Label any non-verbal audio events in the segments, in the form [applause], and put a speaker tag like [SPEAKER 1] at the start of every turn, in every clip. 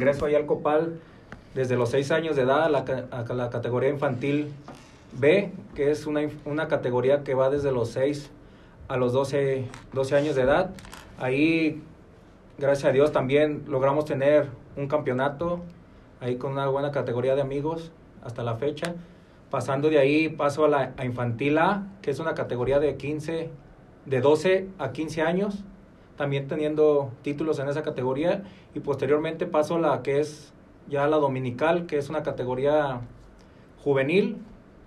[SPEAKER 1] Ingreso ahí al Copal desde los 6 años de edad a la, a la categoría infantil B, que es una, una, categoría que va desde los 6 a los 12, 12 años de edad. Ahí, gracias a Dios, también logramos tener un campeonato, ahí con una buena categoría de amigos hasta la fecha. Pasando de ahí paso a la a infantil A, que es una categoría de 15, de 12 a 15 años, también teniendo títulos en esa categoría. Y posteriormente paso a la que es ya la dominical, que es una categoría juvenil,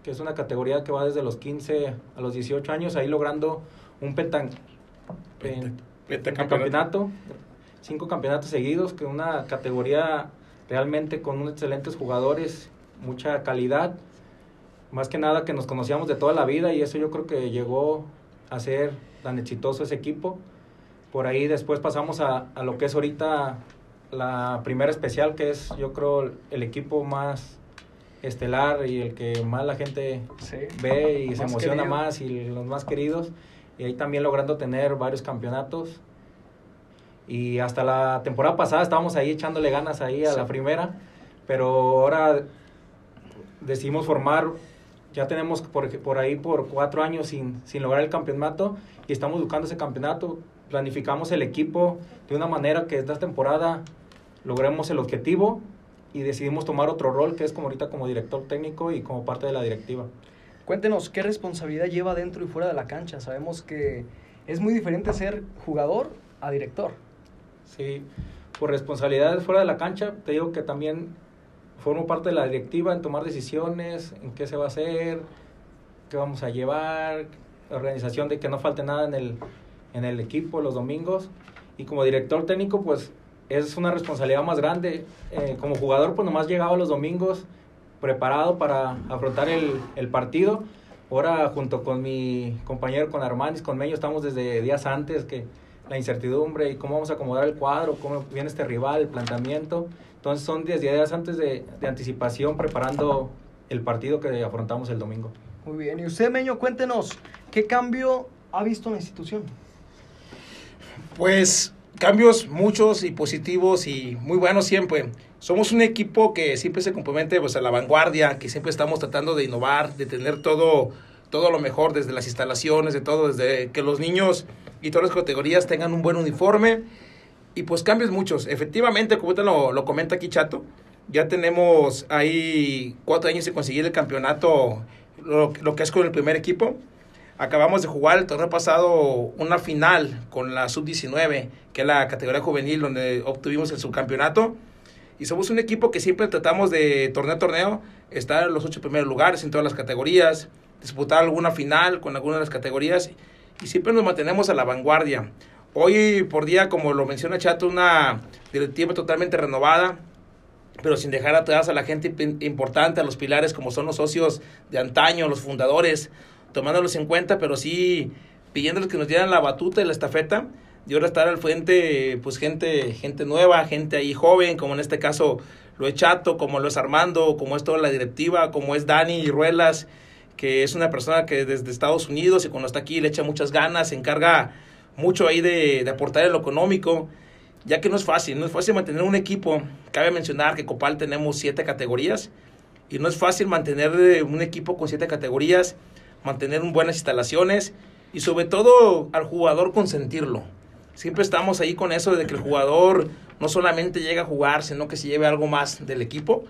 [SPEAKER 1] que es una categoría que va desde los 15 a los 18 años, ahí logrando un pentan, pen, campeonato, cinco campeonatos seguidos, que una categoría realmente con excelentes jugadores, mucha calidad, más que nada que nos conocíamos de toda la vida y eso yo creo que llegó a ser tan exitoso ese equipo. Por ahí después pasamos a, a lo que es ahorita la primera especial, que es yo creo el equipo más estelar y el que más la gente
[SPEAKER 2] Sí.
[SPEAKER 1] ve y se emociona
[SPEAKER 2] querido.
[SPEAKER 1] más y los más queridos. Y ahí también logrando tener varios campeonatos. Y hasta la temporada pasada estábamos ahí echándole ganas ahí a
[SPEAKER 2] Sí.
[SPEAKER 1] la primera, pero ahora decidimos formar, ya tenemos por, por ahí por cuatro años sin, sin lograr el campeonato y estamos buscando ese campeonato. Planificamos el equipo de una manera que esta temporada logremos el objetivo y decidimos tomar otro rol que es como ahorita como director técnico y como parte de la directiva.
[SPEAKER 2] Cuéntenos, ¿qué responsabilidad lleva dentro y fuera de la cancha? Sabemos que es muy diferente ser jugador a director.
[SPEAKER 1] Sí, por responsabilidades fuera de la cancha, te digo que también formo parte de la directiva en tomar decisiones, en qué se va a hacer, qué vamos a llevar, organización de que no falte nada en el, en el equipo los domingos. Y como director técnico, pues es una responsabilidad más grande. Eh, como jugador, pues nomás llegaba los domingos preparado para afrontar el, el partido. Ahora, junto con mi compañero, con Armanis, con Meño, estamos desde días antes que la incertidumbre y cómo vamos a acomodar el cuadro, cómo viene este rival, el planteamiento. Entonces son 10 días antes de, de anticipación preparando el partido que afrontamos el domingo.
[SPEAKER 2] Muy bien. Y usted, Meño, cuéntenos, ¿qué cambio ha visto en la institución?
[SPEAKER 3] Pues cambios muchos y positivos y muy buenos siempre. Somos un equipo que siempre se compromete pues, a la vanguardia, que siempre estamos tratando de innovar, de tener todo, todo lo mejor desde las instalaciones, de todo, desde que los niños y todas las categorías tengan un buen uniforme. Y pues cambios muchos. Efectivamente, como ahorita lo, lo comenta aquí Chato, ya tenemos ahí cuatro años de conseguir el campeonato, lo, lo que es con el primer equipo. Acabamos de jugar el torneo pasado una final con la sub-19, que es la categoría juvenil, donde obtuvimos el subcampeonato. Y somos un equipo que siempre tratamos de torneo a torneo estar en los ocho primeros lugares en todas las categorías, disputar alguna final con alguna de las categorías y siempre nos mantenemos a la vanguardia. Hoy por día, como lo menciona Chato, una directiva totalmente renovada, pero sin dejar atrás a la gente imp- importante, a los pilares como son los socios de antaño, los fundadores, tomándolos en cuenta, pero sí pidiéndoles que nos dieran la batuta y la estafeta y ahora estar al frente, pues gente, gente nueva, gente ahí joven, como en este caso lo es Chato, como lo es Armando, como es toda la directiva, como es Dani Ruelas, que es una persona que desde Estados Unidos y cuando está aquí le echa muchas ganas, se encarga mucho ahí de, de aportar en lo económico, ya que no es fácil, no es fácil mantener un equipo. Cabe mencionar que Copal tenemos siete categorías y no es fácil mantener eh, un equipo con siete categorías, mantener buenas instalaciones y sobre todo al jugador consentirlo. Siempre estamos ahí con eso de que el jugador no solamente llega a jugar, sino que se lleve algo más del equipo.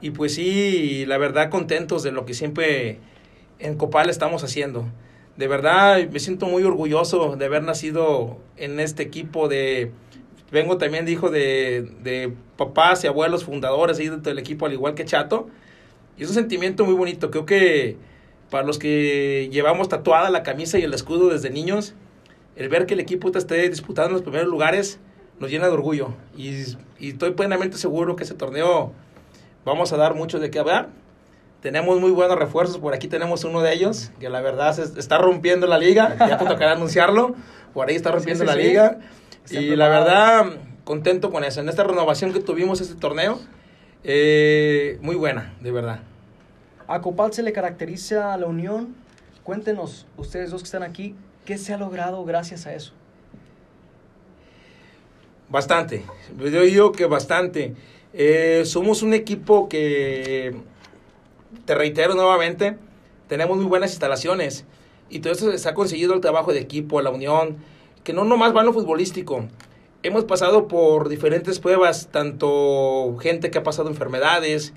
[SPEAKER 3] Y pues sí, la verdad contentos de lo que siempre en Copal estamos haciendo. De verdad me siento muy orgulloso de haber nacido en este equipo de... Vengo también de hijo de, de papás y abuelos fundadores ahí dentro del equipo, al igual que Chato. Y es un sentimiento muy bonito. Creo que para los que llevamos tatuada la camisa y el escudo desde niños, el ver que el equipo te esté disputando en los primeros lugares nos llena de orgullo. Y, y estoy plenamente seguro que ese torneo vamos a dar mucho de qué hablar. Tenemos muy buenos refuerzos, por aquí tenemos uno de ellos, que la verdad se está rompiendo la liga, ya te tocará anunciarlo, por ahí está rompiendo
[SPEAKER 2] Sí, sí,
[SPEAKER 3] la
[SPEAKER 2] sí.
[SPEAKER 3] liga.
[SPEAKER 2] Están
[SPEAKER 3] Y la verdad, contento con eso. En esta renovación que tuvimos este torneo, eh, muy buena, de verdad.
[SPEAKER 2] A Copal se le caracteriza la unión. Cuéntenos, ustedes dos que están aquí, ¿qué se ha logrado gracias a eso?
[SPEAKER 3] Bastante. Yo digo que bastante. Eh, somos un equipo que, te reitero nuevamente, tenemos muy buenas instalaciones y todo eso se ha conseguido el trabajo de equipo, la unión, que no nomás va en lo futbolístico. Hemos pasado por diferentes pruebas, tanto gente que ha pasado enfermedades,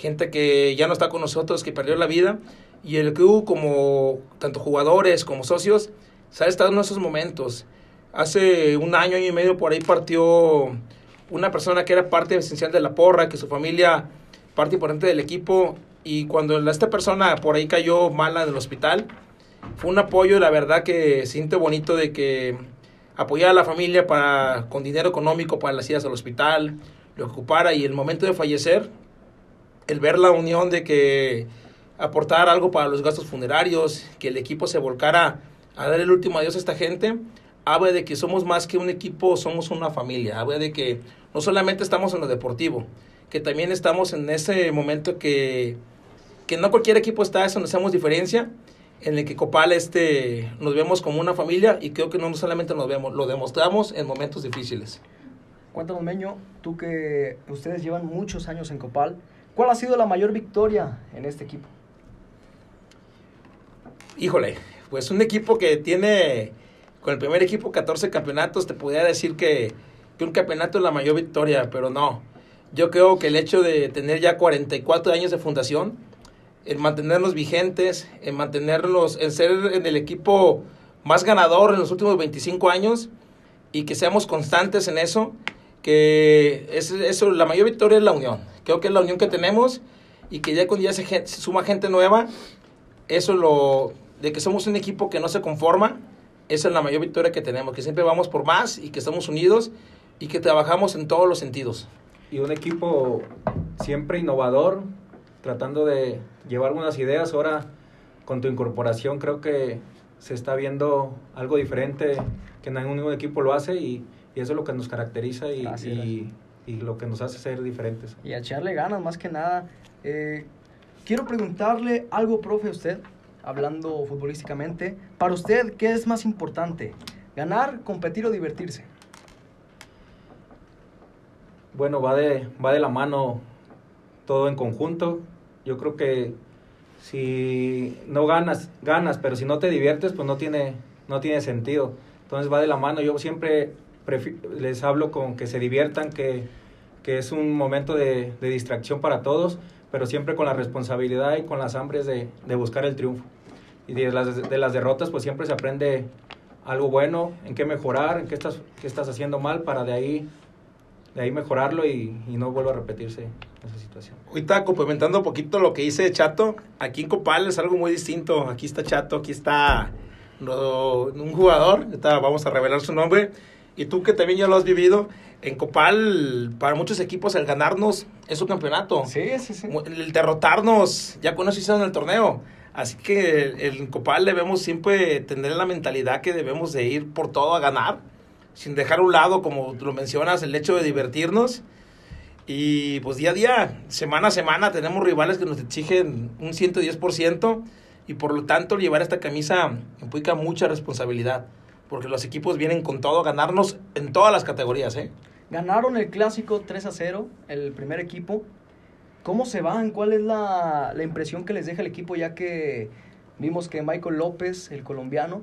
[SPEAKER 3] gente que ya no está con nosotros, que perdió la vida, y el club como tanto jugadores como socios, se ha estado en esos momentos. Hace un año, año y medio por ahí partió una persona que era parte esencial de la porra, que su familia, parte importante del equipo, y cuando esta persona por ahí cayó mala en el hospital, fue un apoyo, la verdad que siente bonito de que apoyar a la familia para, con dinero económico para las idas al hospital, lo ocupara y el momento de fallecer, el ver la unión de que aportar algo para los gastos funerarios, que el equipo se volcara a dar el último adiós a esta gente, habla de que somos más que un equipo, somos una familia, habla de que no solamente estamos en lo deportivo, que también estamos en ese momento que, que no cualquier equipo está, eso nos hacemos diferencia, en el que Copal este, nos vemos como una familia y creo que no solamente nos vemos, lo demostramos en momentos difíciles.
[SPEAKER 2] Cuéntanos, Meño, tú que ustedes llevan muchos años en Copal, ¿cuál ha sido la mayor victoria en este equipo?
[SPEAKER 3] Híjole, pues un equipo que tiene, con el primer equipo 14 campeonatos, te podría decir que, un campeonato es la mayor victoria, pero no. Yo creo que el hecho de tener ya 44 años de fundación, en mantenernos vigentes, en mantenerlos, en ser en el equipo más ganador en los últimos 25 años y que seamos constantes en eso, que es, eso, la mayor victoria es la unión. Creo que es la unión que tenemos y que ya cuando ya se, suma gente nueva, eso lo, de que somos un equipo que no se conforma, esa es la mayor victoria que tenemos, que siempre vamos por más y que estamos unidos y que trabajamos en todos los sentidos.
[SPEAKER 1] Y un equipo siempre innovador, tratando de llevar algunas ideas. Ahora, con tu incorporación, creo que se está viendo algo diferente que ningún equipo lo hace y, y eso es lo que nos caracteriza y, y, y, lo que nos hace ser diferentes.
[SPEAKER 2] Y a echarle ganas, más que nada. Eh, quiero preguntarle algo, profe, a usted, hablando futbolísticamente. Para usted, ¿qué es más importante? ¿Ganar, competir o divertirse?
[SPEAKER 1] Bueno, va de, va de la mano todo en conjunto. Yo creo que si no ganas, ganas, pero si no te diviertes, pues no tiene, no tiene sentido. Entonces va de la mano. Yo siempre les hablo con que se diviertan, que, que es un momento de, de, distracción para todos, pero siempre con la responsabilidad y con las hambres de, de buscar el triunfo. Y de las, de las derrotas, pues siempre se aprende algo bueno, en qué mejorar, en qué estás, qué estás haciendo mal, para de ahí de ahí mejorarlo y, y no vuelva a repetirse esa situación.
[SPEAKER 3] Ahorita complementando un poquito lo que dice Chato, aquí en Copal es algo muy distinto. Aquí está Chato, aquí está un jugador, ahorita vamos a revelar su nombre. Y tú que también ya lo has vivido, en Copal, para muchos equipos, el ganarnos es un campeonato.
[SPEAKER 2] Sí, sí, sí.
[SPEAKER 3] El derrotarnos, ya con eso hicieron el torneo. Así que en Copal debemos siempre tener la mentalidad que debemos de ir por todo a ganar sin dejar a un lado, como lo mencionas, el hecho de divertirnos. Y pues día a día, semana a semana, tenemos rivales que nos exigen un 110% y por lo tanto llevar esta camisa implica mucha responsabilidad, porque los equipos vienen con todo a ganarnos en todas las categorías. ¿eh?
[SPEAKER 2] Ganaron el clásico 3 a 0, el primer equipo. ¿Cómo se van? ¿Cuál es la, la impresión que les deja el equipo ya que vimos que Michael López, el colombiano,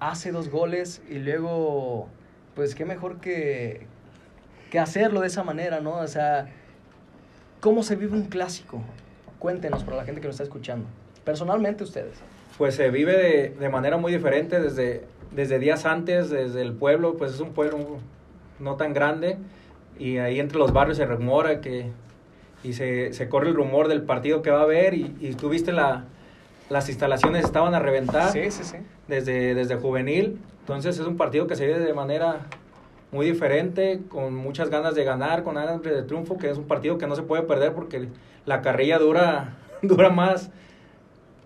[SPEAKER 2] hace dos goles y luego pues qué mejor que, que hacerlo de esa manera, ¿no? O sea, ¿cómo se vive un clásico? Cuéntenos para la gente que nos está escuchando. Personalmente ustedes.
[SPEAKER 1] Pues se vive de, de manera muy diferente desde, desde días antes, desde el pueblo, pues es un pueblo no tan grande y ahí entre los barrios se rumora que y se, se corre el rumor del partido que va a haber y, y tú viste la, las instalaciones estaban a reventar
[SPEAKER 2] sí, sí, sí.
[SPEAKER 1] Desde, desde juvenil entonces es un partido que se vive de manera muy diferente, con muchas ganas de ganar, con ganas de triunfo, que es un partido que no se puede perder porque la carrilla dura, [laughs] dura más,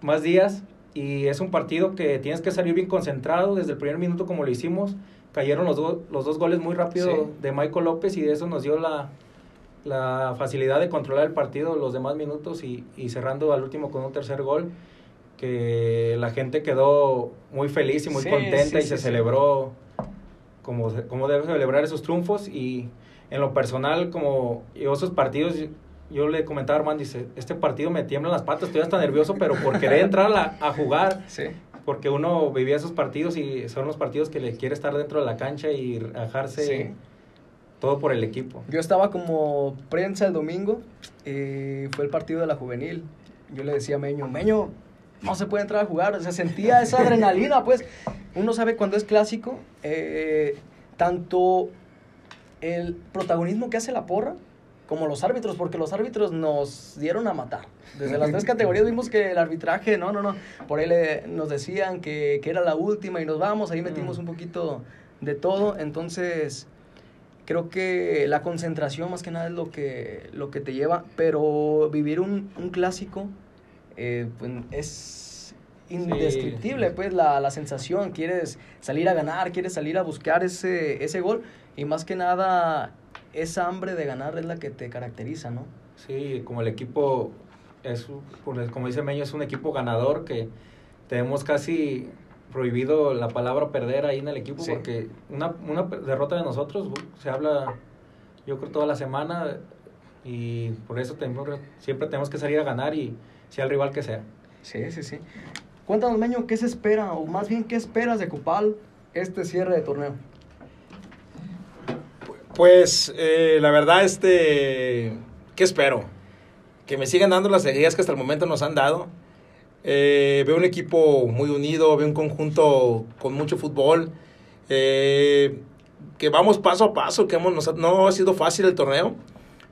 [SPEAKER 1] más días y es un partido que tienes que salir bien concentrado desde el primer minuto como lo hicimos. Cayeron los, do, los dos goles muy rápido sí. de Michael López y eso nos dio la, la facilidad de controlar el partido los demás minutos y, y cerrando al último con un tercer gol que la gente quedó muy feliz y muy sí, contenta sí, y se celebró como, como debe celebrar esos triunfos y, en lo personal, como yo esos partidos, yo le comentaba a Armando, dice, este partido me tiemblan las patas, estoy hasta nervioso, pero por querer entrar a, a jugar,
[SPEAKER 2] Sí.
[SPEAKER 1] porque uno vivía esos partidos y son los partidos que le quiere estar dentro de la cancha y rajarse
[SPEAKER 2] Sí.
[SPEAKER 1] todo por el equipo.
[SPEAKER 2] Yo estaba como prensa el domingo y fue el partido de la juvenil. Yo le decía a Meño, Meño, no se puede entrar a jugar. O sea, sentía esa [laughs] adrenalina, pues. Uno sabe cuando es clásico, eh, tanto el protagonismo que hace la porra como los árbitros, porque los árbitros nos dieron a matar. Desde las tres [laughs] categorías vimos que el arbitraje, no, no, no. Por ahí le- nos decían que, que era la última y nos vamos, ahí metimos
[SPEAKER 1] Mm.
[SPEAKER 2] un poquito de todo. Entonces, creo que la concentración más que nada es lo que, lo que te lleva, pero vivir un, un clásico eh, pues, es indescriptible, pues la, la sensación, quieres salir a ganar, quieres salir a buscar ese, ese gol y más que nada esa hambre de ganar es la que te caracteriza, ¿no?
[SPEAKER 1] Sí, como el equipo, es, como dice Meño, es un equipo ganador que tenemos casi prohibido la palabra perder ahí en el equipo
[SPEAKER 2] Sí.
[SPEAKER 1] porque una, una derrota de nosotros uh, se habla yo creo toda la semana y por eso tenemos, siempre tenemos que salir a ganar y sea el rival que sea.
[SPEAKER 2] Sí, sí, sí. Cuéntanos, Meño, ¿qué se espera? O más bien, ¿qué esperas de Copal este cierre de torneo?
[SPEAKER 3] Pues eh, la verdad, este, ¿qué espero? Que me sigan dando las alegrías que hasta el momento nos han dado. Eh, veo un equipo muy unido, veo un conjunto con mucho fútbol. eh, que vamos paso a paso, que hemos, no ha sido fácil el torneo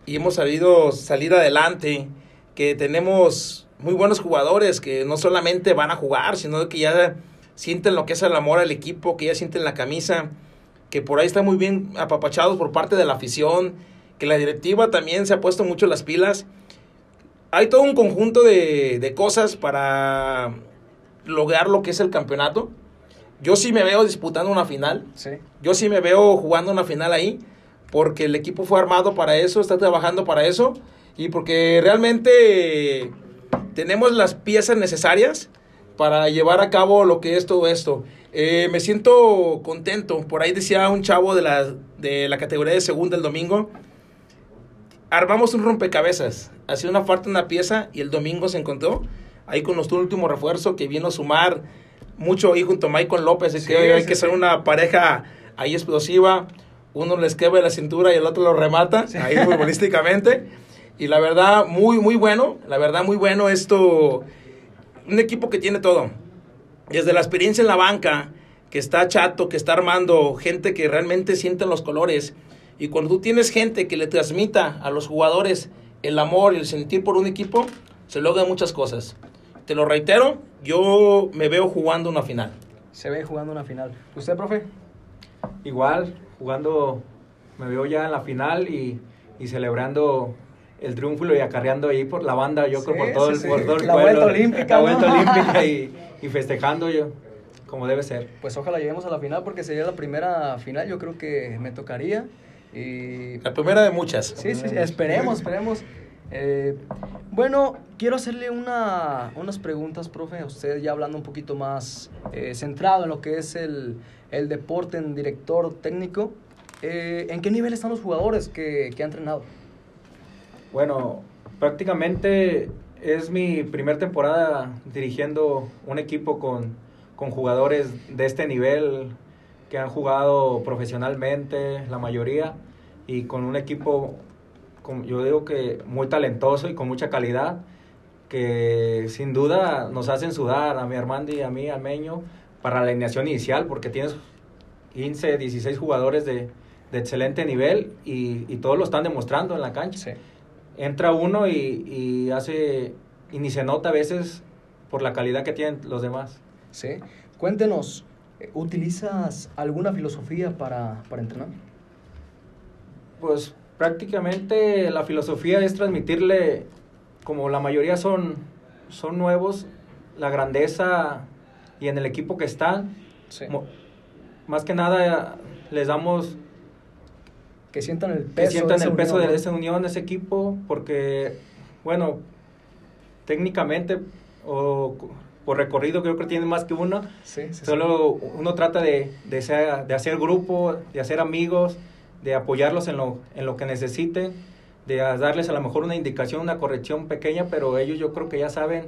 [SPEAKER 3] y hemos sabido salir adelante. Que tenemos muy buenos jugadores que no solamente van a jugar, sino que ya sienten lo que es el amor al equipo, que ya sienten la camisa que por ahí están muy bien apapachados por parte de la afición, que la directiva también se ha puesto mucho las pilas. Hay todo un conjunto de, de cosas para lograr lo que es el campeonato. Yo sí me veo disputando una final,
[SPEAKER 2] Sí.
[SPEAKER 3] yo sí me veo jugando una final ahí, porque el equipo fue armado para eso, está trabajando para eso, y porque realmente tenemos las piezas necesarias para llevar a cabo lo que es todo esto. Eh, me siento contento. Por ahí decía un chavo de la, de la categoría de segunda el domingo. Armamos un rompecabezas. Hacía una falta una pieza y el domingo se encontró ahí con nuestro último refuerzo que vino a sumar mucho ahí junto a Michael López. Así
[SPEAKER 2] Sí,
[SPEAKER 3] que hay
[SPEAKER 2] sí,
[SPEAKER 3] que
[SPEAKER 2] sí.
[SPEAKER 3] ser una pareja ahí explosiva. Uno les quebra la cintura y el otro lo remata
[SPEAKER 2] Sí.
[SPEAKER 3] ahí futbolísticamente. Y la verdad, muy, muy bueno. La verdad, muy bueno esto. Un equipo que tiene todo. Desde la experiencia en la banca, que está chato, que está armando, gente que realmente sienten los colores. Y cuando tú tienes gente que le transmita a los jugadores el amor y el sentir por un equipo, se logran muchas cosas. Te lo reitero, yo me veo jugando una final.
[SPEAKER 2] Se ve jugando una final. ¿Usted, profe?
[SPEAKER 1] Igual, jugando, me veo ya en la final y, y celebrando el triunfo y acarreando ahí por la banda, yo creo
[SPEAKER 2] Sí,
[SPEAKER 1] por todo,
[SPEAKER 2] sí,
[SPEAKER 1] el,
[SPEAKER 2] sí.
[SPEAKER 1] por todo el
[SPEAKER 2] La
[SPEAKER 1] pueblo.
[SPEAKER 2] vuelta olímpica,
[SPEAKER 1] La
[SPEAKER 2] ¿no?
[SPEAKER 1] vuelta olímpica y, [laughs] y festejando yo, como debe ser.
[SPEAKER 2] Pues ojalá lleguemos a la final porque sería la primera final, yo creo que me tocaría. Y
[SPEAKER 3] La primera de muchas.
[SPEAKER 2] Sí, sí, sí, esperemos, esperemos. Eh, bueno, quiero hacerle una, unas preguntas, profe, a usted ya hablando un poquito más eh, centrado en lo que es el, el deporte, en director técnico. Eh, ¿En qué nivel están los jugadores que, que ha entrenado?
[SPEAKER 1] Bueno, prácticamente es mi primer temporada dirigiendo un equipo con, con jugadores de este nivel que han jugado profesionalmente, la mayoría, y con un equipo, con- yo digo que muy talentoso y con mucha calidad, que sin duda nos hacen sudar a mi Armando y a mí, al Meño, para la alineación inicial, porque tienes 15, 16 jugadores de, de excelente nivel y, y todos lo están demostrando en la cancha entra uno y, y hace y ni se nota a veces por la calidad que tienen los demás.
[SPEAKER 2] Sí. Cuéntenos, ¿utilizas alguna filosofía para, para entrenar?
[SPEAKER 1] Pues prácticamente la filosofía es transmitirle, como la mayoría son, son nuevos, la grandeza y en el equipo que están,
[SPEAKER 2] Sí.
[SPEAKER 1] más que nada les damos
[SPEAKER 2] Que sientan el
[SPEAKER 1] que
[SPEAKER 2] peso.
[SPEAKER 1] sientan
[SPEAKER 2] esa
[SPEAKER 1] el peso
[SPEAKER 2] unión,
[SPEAKER 1] de esa unión, de ese equipo, porque, bueno, técnicamente o por recorrido creo que tiene más que uno.
[SPEAKER 2] Sí, sí, sí.
[SPEAKER 1] Solo uno trata de, de, ser- de hacer grupo, de hacer amigos, de apoyarlos en lo, en lo que necesiten, de darles a lo mejor una indicación, una corrección pequeña, pero ellos yo creo que ya saben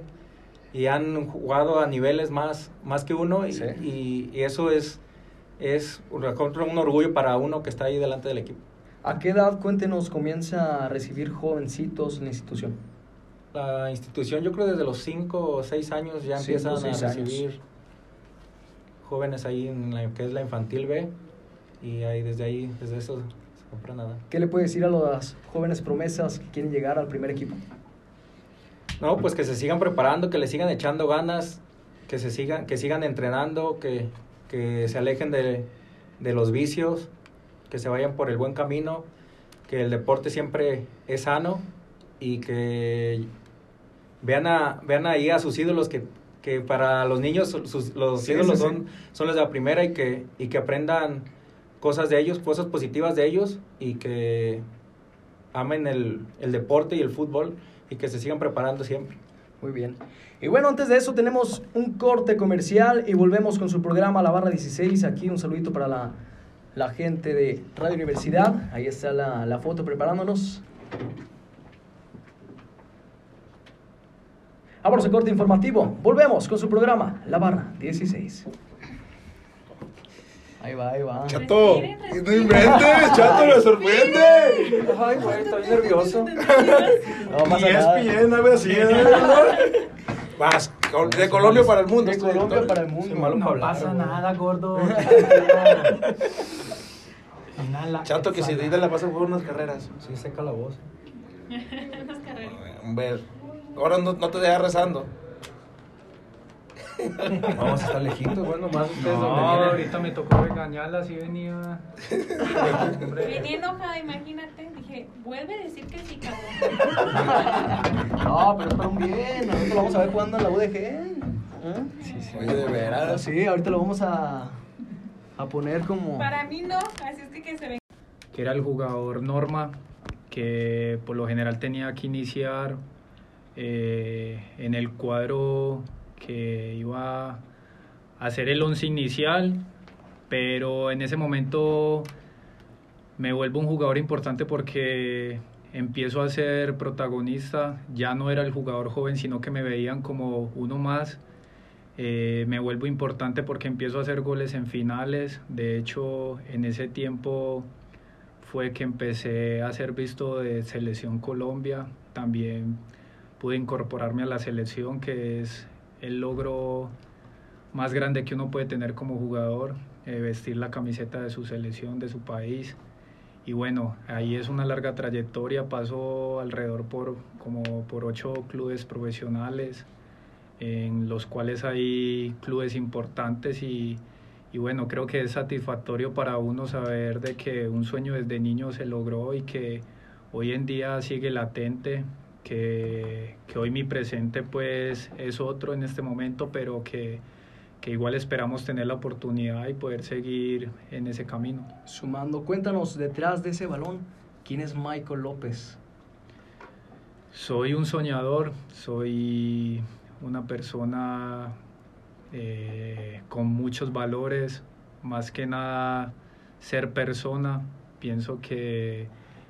[SPEAKER 1] y han jugado a niveles más, más que uno y, y- y eso es, es un orgullo para uno que está ahí delante del equipo.
[SPEAKER 2] ¿A qué edad, cuéntenos, comienza a recibir jovencitos en la institución?
[SPEAKER 1] La institución yo creo desde los 5 o 6 años ya empiezan a
[SPEAKER 2] años.
[SPEAKER 1] recibir jóvenes ahí en la que es la infantil B y ahí desde ahí, desde eso se compra nada.
[SPEAKER 2] ¿Qué le puede decir a las jóvenes promesas que quieren llegar al primer equipo?
[SPEAKER 1] No, pues que se sigan preparando, que le sigan echando ganas, que se sigan, que sigan entrenando, que, que se alejen de, de los vicios, que se vayan por el buen camino, que el deporte siempre es sano y que vean a, vean ahí a sus ídolos que, que para los niños sus, los
[SPEAKER 2] Sí,
[SPEAKER 1] ídolos
[SPEAKER 2] sí, sí.
[SPEAKER 1] son, son los de la primera y que, y que aprendan cosas de ellos, cosas positivas de ellos y que amen el, el deporte y el fútbol y que se sigan preparando siempre.
[SPEAKER 2] Muy bien. Y bueno, antes de eso tenemos un corte comercial y volvemos con su programa La Barra 16. Aquí un saludito para la, la gente de Radio Universidad. Ahí está la, la foto preparándonos. Vámonos al corte informativo. Volvemos con su programa La Barra 16. Ahí va, ahí va.
[SPEAKER 3] Chato,
[SPEAKER 4] Respiren,
[SPEAKER 3] no inventes, chato, me sorprende.
[SPEAKER 1] Ay, güey, estoy nervioso.
[SPEAKER 2] No pasa
[SPEAKER 3] Y es bien, a ver, así, [laughs] Vas, col- de Colombia para el mundo.
[SPEAKER 2] De Colombia para el mundo.
[SPEAKER 1] Malo
[SPEAKER 5] No
[SPEAKER 1] para hablar,
[SPEAKER 5] pasa nada, gordo. [laughs] Inhala.
[SPEAKER 3] Chato, que si de ida la pasa por unas carreras.
[SPEAKER 1] Sí, seca la voz. [laughs]
[SPEAKER 4] Unas carreritas.
[SPEAKER 3] Hombre, ahora no, no te dejas rezando.
[SPEAKER 1] Vamos a estar lejitos, bueno, más ustedes
[SPEAKER 5] No,
[SPEAKER 1] donde vienen.
[SPEAKER 5] ahorita me tocó regañarla, así venía.
[SPEAKER 4] Venía enojada, imagínate. Dije, vuelve a decir que sí, cabrón.
[SPEAKER 2] No, pero es para un bien. Ahorita lo vamos a ver jugando en la UDG. ¿Eh?
[SPEAKER 3] Oye, de veras.
[SPEAKER 2] Sí, ahorita lo vamos a, a poner como...
[SPEAKER 4] Para mí no, así es que que se ven.
[SPEAKER 5] que era el jugador Norma, que por lo general tenía que iniciar eh, en el cuadro que iba a hacer el once inicial, pero en ese momento me vuelvo un jugador importante porque empiezo a ser protagonista, ya no era el jugador joven, sino que me veían como uno más. Eh, me vuelvo importante porque empiezo a hacer goles en finales. De hecho, en ese tiempo fue que empecé a ser visto de Selección Colombia. También pude incorporarme a la selección, que es el logro más grande que uno puede tener como jugador, eh, vestir la camiseta de su selección, de su país. Y bueno, ahí es una larga trayectoria, paso alrededor por como por ocho clubes profesionales, en los cuales hay clubes importantes y, y bueno, creo que es satisfactorio para uno saber de que un sueño desde niño se logró y que hoy en día sigue latente, que, que hoy mi presente pues es otro en este momento, pero que, que igual esperamos tener la oportunidad y poder seguir en ese camino.
[SPEAKER 2] Sumando, cuéntanos detrás de ese balón, ¿quién es Michael López?
[SPEAKER 5] Soy un soñador, soy una persona eh, con muchos valores, más que nada ser persona. Pienso que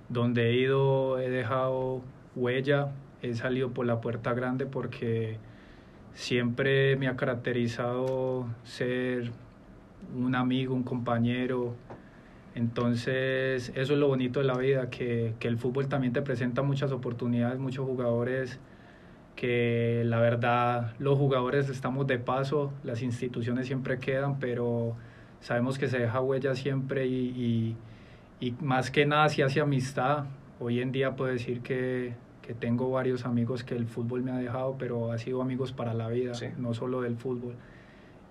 [SPEAKER 5] donde he ido he dejado huella, he salido por la puerta grande porque siempre me ha caracterizado ser un amigo, un compañero. Entonces, eso es lo bonito de la vida, que, que el fútbol también te presenta muchas oportunidades, muchos jugadores que la verdad los jugadores estamos de paso, las instituciones siempre quedan, pero sabemos que se deja huella siempre y, y, y más que nada si hace amistad. Hoy en día puedo decir que, que tengo varios amigos que el fútbol me ha dejado, pero ha sido amigos para la vida,
[SPEAKER 2] Sí.
[SPEAKER 5] no solo del fútbol.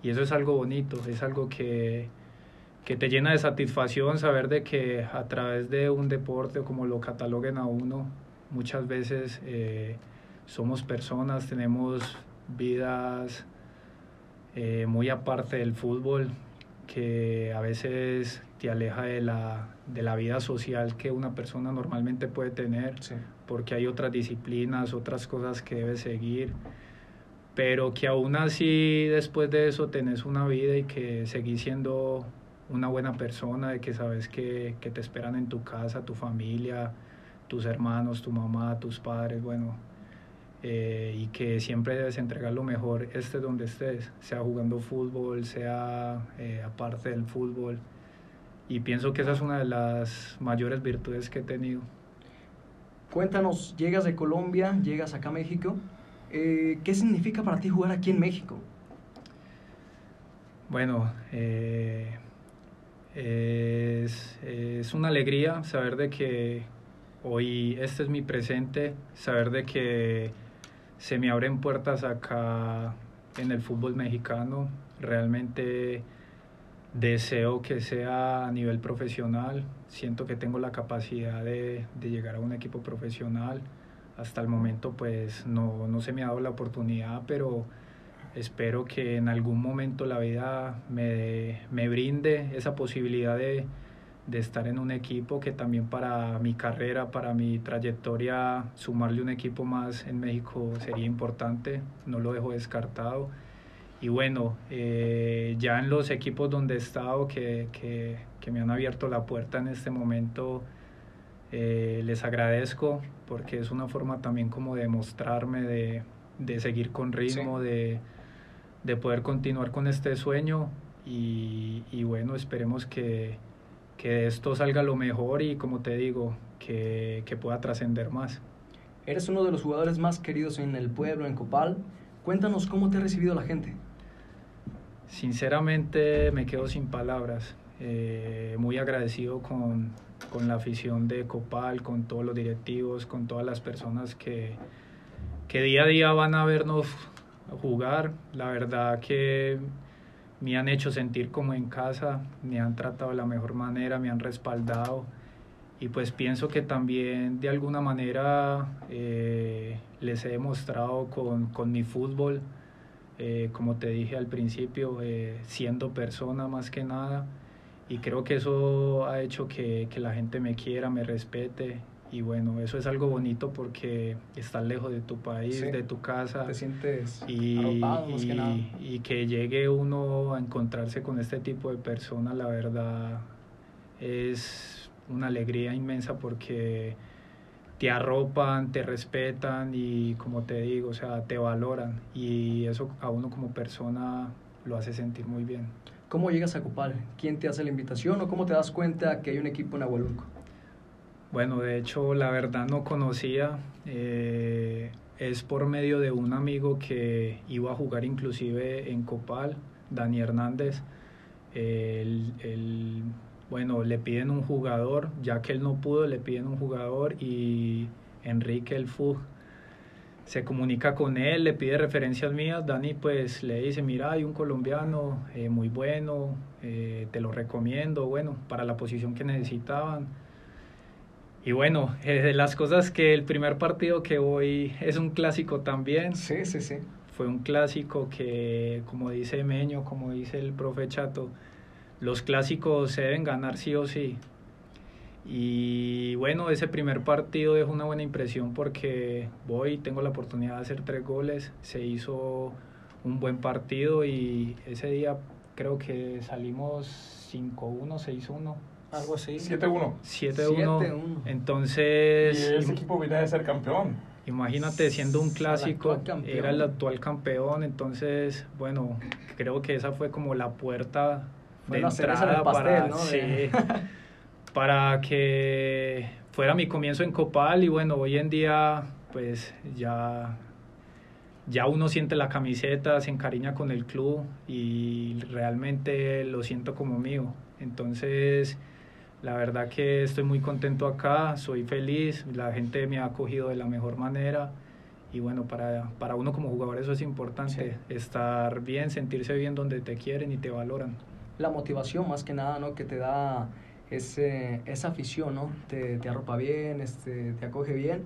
[SPEAKER 5] Y eso es algo bonito, es algo que, que te llena de satisfacción saber de que a través de un deporte o como lo cataloguen a uno, muchas veces eh, somos personas, tenemos vidas eh, muy aparte del fútbol, que a veces te aleja de la, de la vida social que una persona normalmente puede tener
[SPEAKER 2] Sí.
[SPEAKER 5] porque hay otras disciplinas, otras cosas que debes seguir, pero que aún así después de eso tenés una vida y que seguís siendo una buena persona, de que sabes que, que te esperan en tu casa, tu familia, tus hermanos, tu mamá, tus padres, bueno, eh, y que siempre debes entregar lo mejor, estés donde estés, sea jugando fútbol, sea eh, aparte del fútbol. Y pienso que esa es una de las mayores virtudes que he tenido.
[SPEAKER 2] Cuéntanos, llegas de Colombia, llegas acá a México. Eh, ¿Qué significa para ti jugar aquí en México?
[SPEAKER 5] Bueno, eh, es, es, una alegría saber de que hoy este es mi presente, saber de que se me abren puertas acá en el fútbol mexicano. Realmente deseo que sea a nivel profesional. Siento que tengo la capacidad de, de llegar a un equipo profesional. Hasta el momento pues no, no se me ha dado la oportunidad, pero espero que en algún momento la vida me, me brinde esa posibilidad de, de estar en un equipo que también para mi carrera, para mi trayectoria, sumarle un equipo más en México sería importante, no lo dejo descartado. Y bueno, eh, ya en los equipos donde he estado que, que, que, me han abierto la puerta en este momento, eh, les agradezco porque es una forma también como de mostrarme, de, de seguir con ritmo, sí. de, de poder continuar con este sueño y, y bueno, esperemos que, que esto salga lo mejor y como te digo, que, que pueda trascender más.
[SPEAKER 2] Eres uno de los jugadores más queridos en el pueblo, en Copal. Cuéntanos cómo te ha recibido la gente.
[SPEAKER 5] Sinceramente me quedo sin palabras. Eh, muy agradecido con, con, la afición de Copal, con todos los directivos, con todas las personas que, que día a día van a vernos jugar. La verdad que me han hecho sentir como en casa, me han tratado de la mejor manera, me han respaldado y pues pienso que también de alguna manera eh, les he demostrado con, con mi fútbol, eh, como te dije al principio, eh, siendo persona más que nada y creo que eso ha hecho que, que la gente me quiera, me respete y bueno, eso es algo bonito porque estás lejos de tu país, sí, de tu casa.
[SPEAKER 2] Te sientes
[SPEAKER 5] y,
[SPEAKER 2] arropado, más
[SPEAKER 5] y,
[SPEAKER 2] que nada.
[SPEAKER 5] y que llegue uno a encontrarse con este tipo de personas, la verdad es una alegría inmensa porque te arropan, te respetan y como te digo, o sea, te valoran y eso a uno como persona lo hace sentir muy bien.
[SPEAKER 2] ¿Cómo llegas a Copal? ¿Quién te hace la invitación o cómo te das cuenta que hay un equipo en Agualulco?
[SPEAKER 5] Bueno, de hecho, la verdad no conocía. Eh, es por medio de un amigo que iba a jugar inclusive en Copal, Dani Hernández. El, el, bueno, le piden un jugador, ya que él no pudo, le piden un jugador y Enrique el Fug se comunica con él, le pide referencias mías, Dani pues le dice, mira, hay un colombiano eh, muy bueno, eh, te lo recomiendo, bueno, para la posición que necesitaban. Y bueno, [laughs] eh, las cosas que el primer partido que voy es un clásico también.
[SPEAKER 2] Sí, sí, sí.
[SPEAKER 5] Fue un clásico que, como dice Meño, como dice el profe Chato, los clásicos se deben ganar sí o sí. Y bueno, ese primer partido dejó una buena impresión porque voy, tengo la oportunidad de hacer tres goles, se hizo un buen partido y ese día creo que salimos 5-1, 6-1.
[SPEAKER 3] Algo así. 7-1.
[SPEAKER 5] 7-1. Entonces.
[SPEAKER 3] Y ese equipo viene de ser campeón.
[SPEAKER 5] Imagínate, siendo un clásico, era el actual campeón. Entonces, bueno, creo que esa fue como la puerta de
[SPEAKER 2] la
[SPEAKER 5] entrada
[SPEAKER 2] pastel,
[SPEAKER 5] para,
[SPEAKER 2] ¿no? [laughs]
[SPEAKER 5] sí, [laughs] para que fuera mi comienzo en Copal. Y bueno, hoy en día, pues ya ya uno siente la camiseta, se encariña con el club y realmente lo siento como mío. Entonces, la verdad que estoy muy contento acá, soy feliz, la gente me ha acogido de la mejor manera y bueno, para, para uno como jugador eso es importante, sí. estar bien, sentirse bien donde te quieren y te valoran.
[SPEAKER 2] La motivación más que nada, ¿no? Que te da ese, esa afición, ¿no? Te, te arropa bien, este, te acoge bien.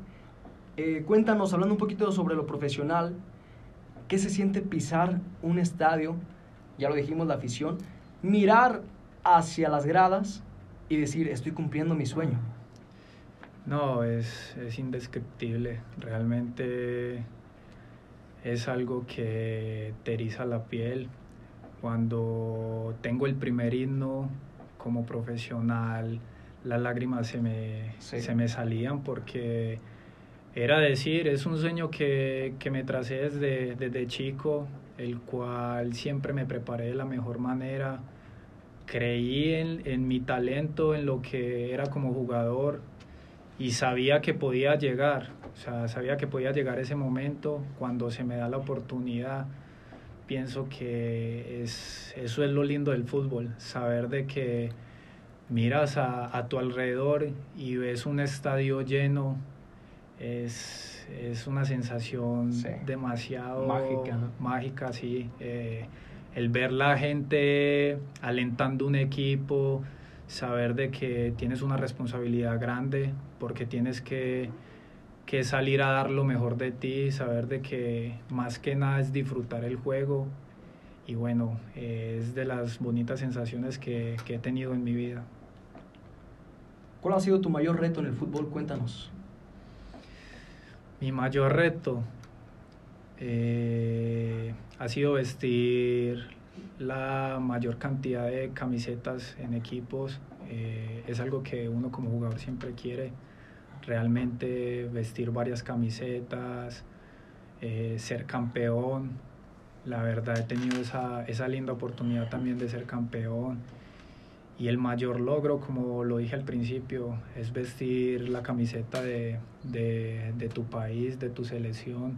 [SPEAKER 2] Eh, cuéntanos, hablando un poquito sobre lo profesional, ¿qué se siente pisar un estadio? Ya lo dijimos, la afición. Mirar hacia las gradas y decir, estoy cumpliendo mi sueño.
[SPEAKER 5] No, es, es indescriptible. Realmente es algo que te la piel. Cuando tengo el primer himno como profesional las lágrimas se me,
[SPEAKER 2] Sí.
[SPEAKER 5] se me salían porque era decir, es un sueño que, que me tracé desde, desde chico, el cual siempre me preparé de la mejor manera, creí en, en mi talento, en lo que era como jugador y sabía que podía llegar, o sea, sabía que podía llegar ese momento cuando se me da la oportunidad. Pienso que es, eso es lo lindo del fútbol, saber de que miras a, a tu alrededor y ves un estadio lleno, es, es una sensación
[SPEAKER 2] Sí.
[SPEAKER 5] demasiado
[SPEAKER 2] Mágica, ¿no?
[SPEAKER 5] mágica, sí. Eh, el ver la gente alentando un equipo, saber de que tienes una responsabilidad grande porque tienes que, que salir a dar lo mejor de ti, saber de que más que nada es disfrutar el juego y bueno, eh, es de las bonitas sensaciones que, que he tenido en mi vida.
[SPEAKER 2] ¿Cuál ha sido tu mayor reto en el fútbol? Cuéntanos.
[SPEAKER 5] Mi mayor reto eh, ha sido vestir la mayor cantidad de camisetas en equipos. Eh, es algo que uno como jugador siempre quiere. Realmente vestir varias camisetas, eh, ser campeón. La verdad he tenido esa, esa linda oportunidad también de ser campeón. Y el mayor logro, como lo dije al principio, es vestir la camiseta de, de, de tu país, de tu selección.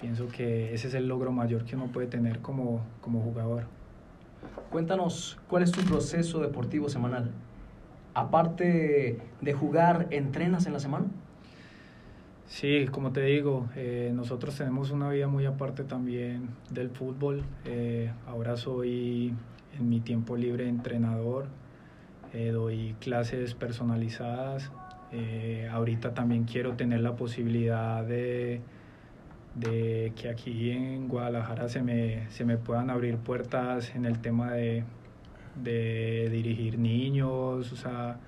[SPEAKER 5] Pienso que ese es el logro mayor que uno puede tener como, como jugador.
[SPEAKER 2] Cuéntanos cuál es tu proceso deportivo semanal. Aparte de jugar, ¿entrenas en la semana?
[SPEAKER 5] Sí, como te digo, eh, nosotros tenemos una vida muy aparte también del fútbol. Eh, ahora soy en mi tiempo libre entrenador, eh, doy clases personalizadas. Eh, ahorita también quiero tener la posibilidad de, de que aquí en Guadalajara se me, se me puedan abrir puertas en el tema de, de dirigir niños, o sea,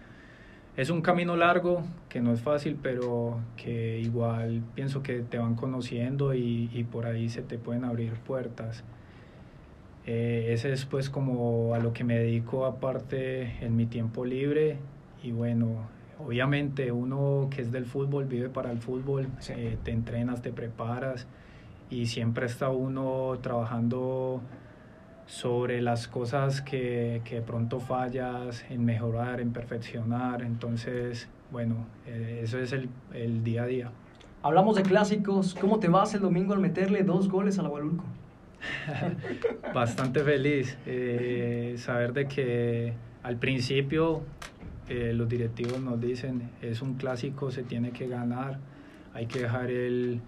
[SPEAKER 5] es un camino largo que no es fácil, pero que igual pienso que te van conociendo y, y por ahí se te pueden abrir puertas. Eh, ese es pues como a lo que me dedico aparte en mi tiempo libre y bueno, obviamente uno que es del fútbol vive para el fútbol,
[SPEAKER 2] Sí.
[SPEAKER 5] eh, te entrenas, te preparas y siempre está uno trabajando sobre las cosas que, que pronto fallas, en mejorar, en perfeccionar. Entonces, bueno, eh, eso es el, el día a día.
[SPEAKER 2] Hablamos de clásicos. ¿Cómo te vas el domingo al meterle dos goles al Agualulco? [laughs]
[SPEAKER 5] Bastante feliz. eh, saber de que al principio eh, los directivos nos dicen, es un clásico, se tiene que ganar, hay que dejar el,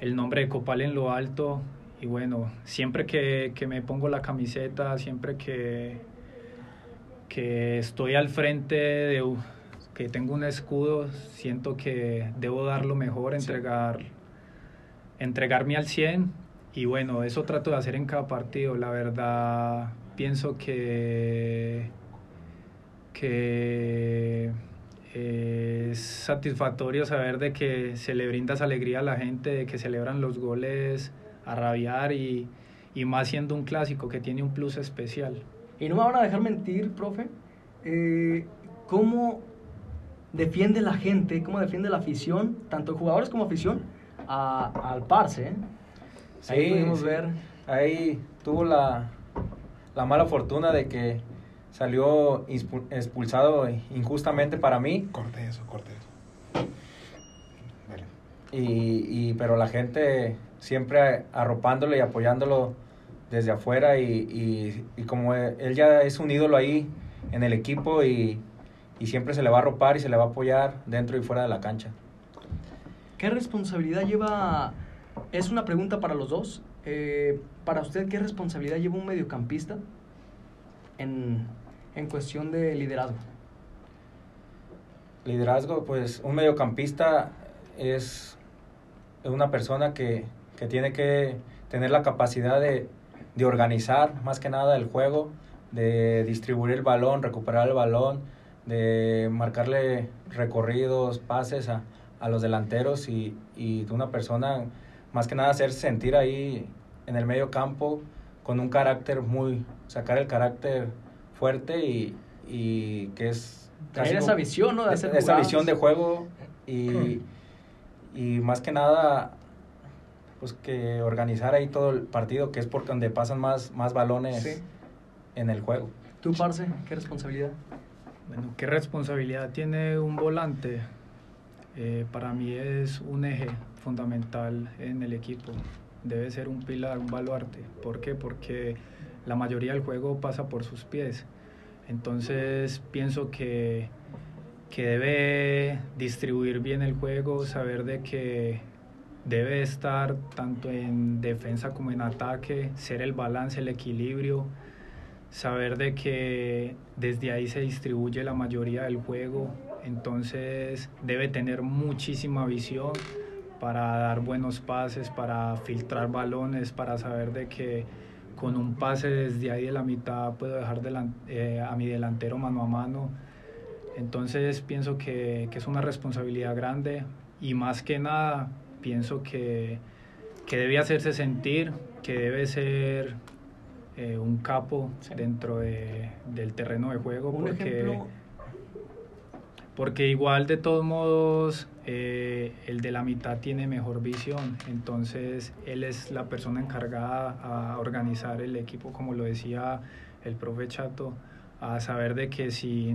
[SPEAKER 5] el nombre de Copal en lo alto. Y bueno, siempre que, que me pongo la camiseta, siempre que, que estoy al frente de que tengo un escudo, siento que debo dar lo mejor, entregar, entregarme al 100 y bueno, eso trato de hacer en cada partido. La verdad, pienso que, que es satisfactorio saber de que se le brindas alegría a la gente, de que celebran los goles a rabiar y, y más siendo un clásico que tiene un plus especial.
[SPEAKER 2] Y no me van a dejar mentir, profe. eh, ¿Cómo defiende la gente, cómo defiende la afición, tanto jugadores como afición, a- al Parse? eh? Ahí pudimos
[SPEAKER 1] sí.
[SPEAKER 2] ver.
[SPEAKER 1] Ahí tuvo la, la mala fortuna de que salió expulsado injustamente para mí.
[SPEAKER 3] Corte eso, corte eso. Vale.
[SPEAKER 1] Y, y- pero la gente siempre arropándolo y apoyándolo desde afuera y, y- y como él él ya es un ídolo ahí en el equipo y, y siempre se le va a arropar y se le va a apoyar dentro y fuera de la cancha.
[SPEAKER 2] ¿Qué responsabilidad lleva? Es una pregunta para los dos. Eh, para usted, ¿qué responsabilidad lleva un mediocampista en, en cuestión de liderazgo?
[SPEAKER 1] Liderazgo, pues un mediocampista es una persona que, que tiene que tener la capacidad de, de organizar más que nada el juego, de distribuir el balón, recuperar el balón, de marcarle recorridos, pases a, a los delanteros y, y una persona más que nada hacerse sentir ahí en el medio campo con un carácter muy, sacar el carácter fuerte y, y que es
[SPEAKER 2] esa visión, ¿no? De hacer
[SPEAKER 1] esa
[SPEAKER 2] jugadas.
[SPEAKER 1] visión de juego y, y más que nada pues que organizar ahí todo el partido que es por donde pasan más, más balones
[SPEAKER 2] Sí.
[SPEAKER 1] en el juego.
[SPEAKER 2] Tú, Parce, ¿qué responsabilidad?
[SPEAKER 5] Bueno, ¿qué responsabilidad tiene un volante? Eh, para mí es un eje fundamental en el equipo. Debe ser un pilar, un baluarte. ¿Por qué? Porque la mayoría del juego pasa por sus pies. Entonces pienso que, que debe distribuir bien el juego, saber de que debe estar tanto en defensa como en ataque, ser el balance, el equilibrio, saber de que desde ahí se distribuye la mayoría del juego, entonces debe tener muchísima visión para dar buenos pases, para filtrar balones, para saber de que con un pase desde ahí de la mitad puedo dejar delan- eh, a mi delantero mano a mano. Entonces pienso que, que es una responsabilidad grande y más que nada pienso que, que debe hacerse sentir, que debe ser eh, un capo
[SPEAKER 2] Sí.
[SPEAKER 5] dentro de- del terreno de juego.
[SPEAKER 2] Un
[SPEAKER 5] porque,
[SPEAKER 2] ejemplo,
[SPEAKER 5] porque igual de todos modos eh, el de la mitad tiene mejor visión, entonces él es la persona encargada a organizar el equipo, como lo decía el profe Chato, a saber de que si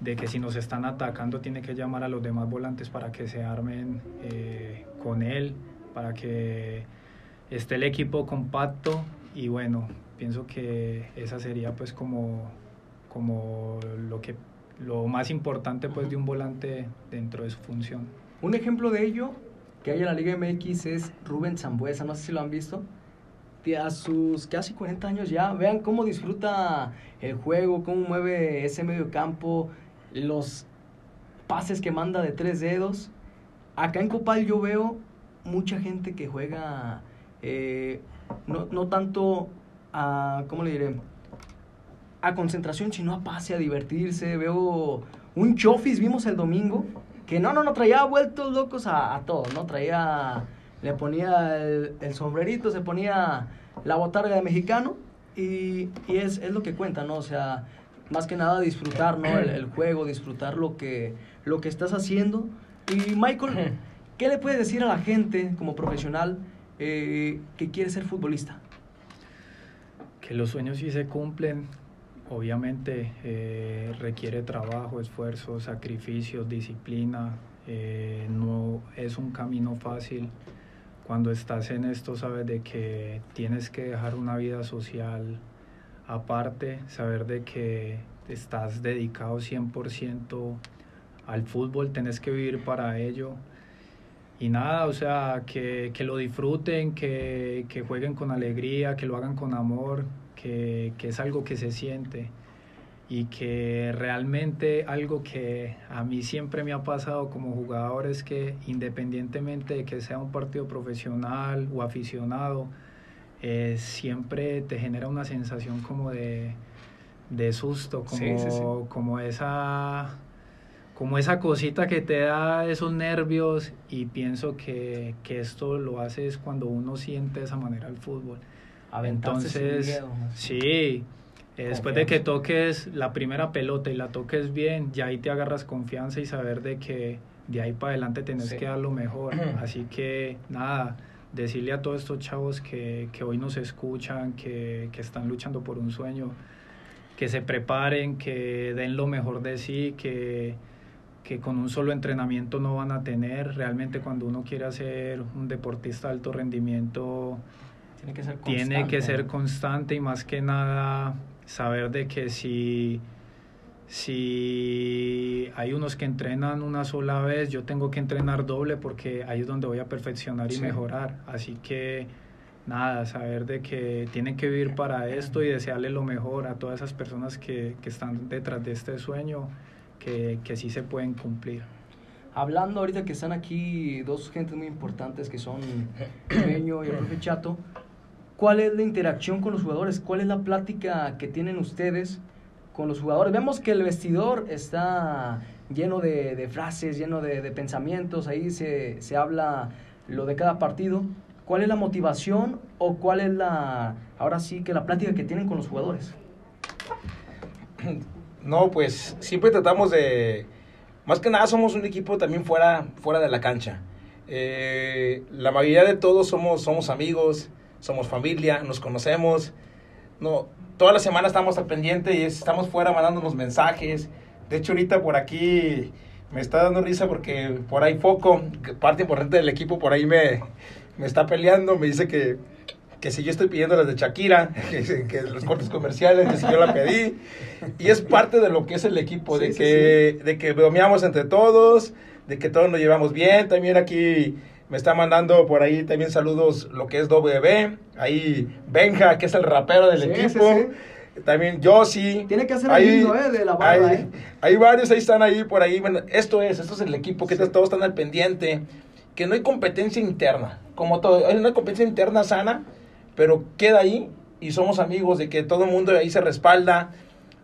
[SPEAKER 5] de que si nos están atacando tiene que llamar a los demás volantes para que se armen eh, con él, para que esté el equipo compacto y bueno, pienso que esa sería pues como, como lo que lo más importante pues de un volante dentro de su función.
[SPEAKER 2] un ejemplo de ello que hay en la Liga MX es Rubén Zambuesa, no sé si lo han visto. A sus casi 40 años ya, vean cómo disfruta el juego, cómo mueve ese medio campo, los pases que manda de tres dedos. Acá en Copal yo veo mucha gente que juega, eh, no, no tanto a, ¿cómo le diré? A concentración, sino a pase, a divertirse. Veo un Chofis, vimos el domingo, que no, no, no, traía vueltos locos a, a todos, ¿no? Traía, le ponía el, sombrerito, se ponía la botarga de mexicano y, y es, es lo que cuenta, ¿no? O sea, más que nada disfrutar, ¿no? El, el juego, disfrutar lo que, lo que estás haciendo. Y Michael, ¿qué le puedes decir a la gente como profesional eh, que quiere ser futbolista?
[SPEAKER 5] Que los sueños sí se cumplen, obviamente eh, requiere trabajo, esfuerzo, sacrificios, disciplina, eh, no es un camino fácil. Cuando estás en esto sabes de que tienes que dejar una vida social aparte, saber de que estás dedicado 100% al fútbol, tenés que vivir para ello. Y nada, o sea, que, que lo disfruten, que, que jueguen con alegría, que lo hagan con amor, que, que es algo que se siente y que realmente algo que a mí siempre me ha pasado como jugador es que independientemente de que sea un partido profesional o aficionado, eh, siempre te genera una sensación como de, de susto, como,
[SPEAKER 2] Sí, sí, sí.
[SPEAKER 5] como esa como esa cosita que te da esos nervios y pienso que, que esto lo haces cuando uno siente de esa manera el fútbol.
[SPEAKER 2] Aventarse sin
[SPEAKER 5] Entonces,
[SPEAKER 2] miedo, ¿no?
[SPEAKER 5] sí, eh, después de que toques la primera pelota y la toques bien, ya ahí te agarras confianza y saber de que de ahí para adelante tenés
[SPEAKER 2] Sí.
[SPEAKER 5] que dar lo mejor. [clears throat] Así que nada, decirle a todos estos chavos que, que hoy nos escuchan, que, que están luchando por un sueño, que se preparen, que den lo mejor de sí, que, que con un solo entrenamiento no van a tener. Realmente cuando uno quiere ser un deportista de alto rendimiento,
[SPEAKER 2] Tiene que ser
[SPEAKER 5] tiene que
[SPEAKER 2] constante,
[SPEAKER 5] ser constante y más que nada saber de que si, si hay unos que entrenan una sola vez, yo tengo que entrenar doble porque ahí es donde voy a perfeccionar y
[SPEAKER 2] Sí.
[SPEAKER 5] mejorar. Así que nada, saber de que tienen que vivir para esto y desearle lo mejor a todas esas personas que, que están detrás de este sueño, que, que sí se pueden cumplir.
[SPEAKER 2] Hablando ahorita que están aquí dos gentes muy importantes que son Meño y el profe Chato, ¿cuál es la interacción con los jugadores? ¿Cuál es la plática que tienen ustedes con los jugadores? Vemos que el vestidor está lleno de, de frases, lleno de, de pensamientos, ahí se, se habla lo de cada partido. ¿Cuál es la motivación o cuál es la, ahora sí que la plática que tienen con los jugadores? [coughs]
[SPEAKER 3] No, pues siempre tratamos de... Más que nada somos un equipo también fuera, fuera de la cancha. Eh, la mayoría de todos somos, somos amigos, somos familia, nos conocemos. No, toda la semana estamos al pendiente y estamos fuera mandándonos mensajes. De hecho, ahorita por aquí me está dando risa porque por ahí que parte importante del equipo, por ahí me, me está peleando. Me dice que, que si yo estoy pidiendo las de Shakira, [laughs] que, que los cortes comerciales, que si yo la pedí. Y es parte de lo que es el equipo, de,
[SPEAKER 2] Sí, sí,
[SPEAKER 3] que, de que bromeamos entre todos, de que todos nos llevamos bien. También aquí me está mandando por ahí también saludos lo que es WB. Ahí Benja, que es el rapero del
[SPEAKER 2] Sí,
[SPEAKER 3] equipo.
[SPEAKER 2] sí,
[SPEAKER 3] También Josie.
[SPEAKER 2] Tiene que hacer
[SPEAKER 3] Ahí-
[SPEAKER 2] amigo, ¿eh? De la barra,
[SPEAKER 3] hay,
[SPEAKER 2] ¿eh?
[SPEAKER 3] hay varios, ahí están ahí por ahí. Bueno, esto es, esto es el equipo que
[SPEAKER 2] Sí.
[SPEAKER 3] todos están al pendiente. Que no hay competencia interna, como todo. Hay una competencia interna sana, pero queda ahí y somos amigos de que todo el mundo ahí se respalda.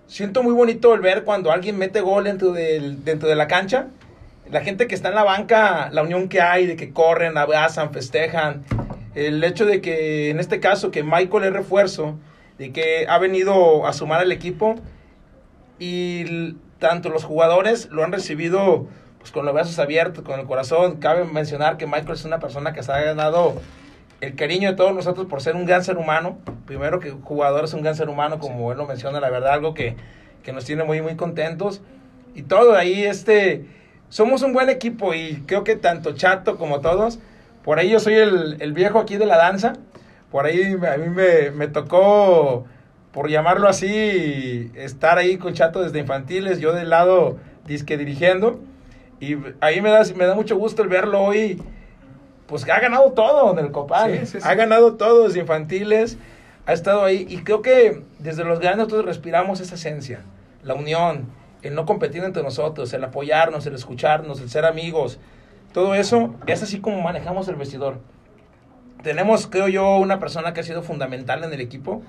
[SPEAKER 3] Siento muy bonito el ver cuando alguien mete gol dentro, del, dentro de la cancha. La gente que está en la banca, la unión que hay, de que corren, abrazan, festejan. El hecho de que, en este caso, que Michael es refuerzo, de que ha venido a sumar al equipo y tanto los jugadores lo han recibido pues con los brazos abiertos, con el corazón. Cabe mencionar que Michael es una persona que se ha ganado el cariño de todos nosotros por ser un gran ser humano. Primero que jugador es un gran ser humano, como él lo menciona, la verdad, algo que, que nos tiene muy, muy contentos. Y todo ahí, este, somos un buen equipo y creo que tanto Chato como todos, por ahí yo soy el, el viejo aquí de la danza. Por ahí a mí me, me tocó, por llamarlo así, estar ahí con Chato desde infantiles, yo del lado disque dirigiendo. Y ahí me da, me da mucho gusto el verlo hoy, pues ha ganado todo en el Copal.
[SPEAKER 2] Sí, sí, sí.
[SPEAKER 3] Ha ganado todo desde infantiles, ha estado ahí. Y creo que desde los grandes nosotros respiramos esa esencia, la unión, el no competir entre nosotros, el apoyarnos, el escucharnos, el ser amigos. Todo eso es así como manejamos el vestidor. Tenemos, creo yo, una persona que ha sido fundamental en el equipo,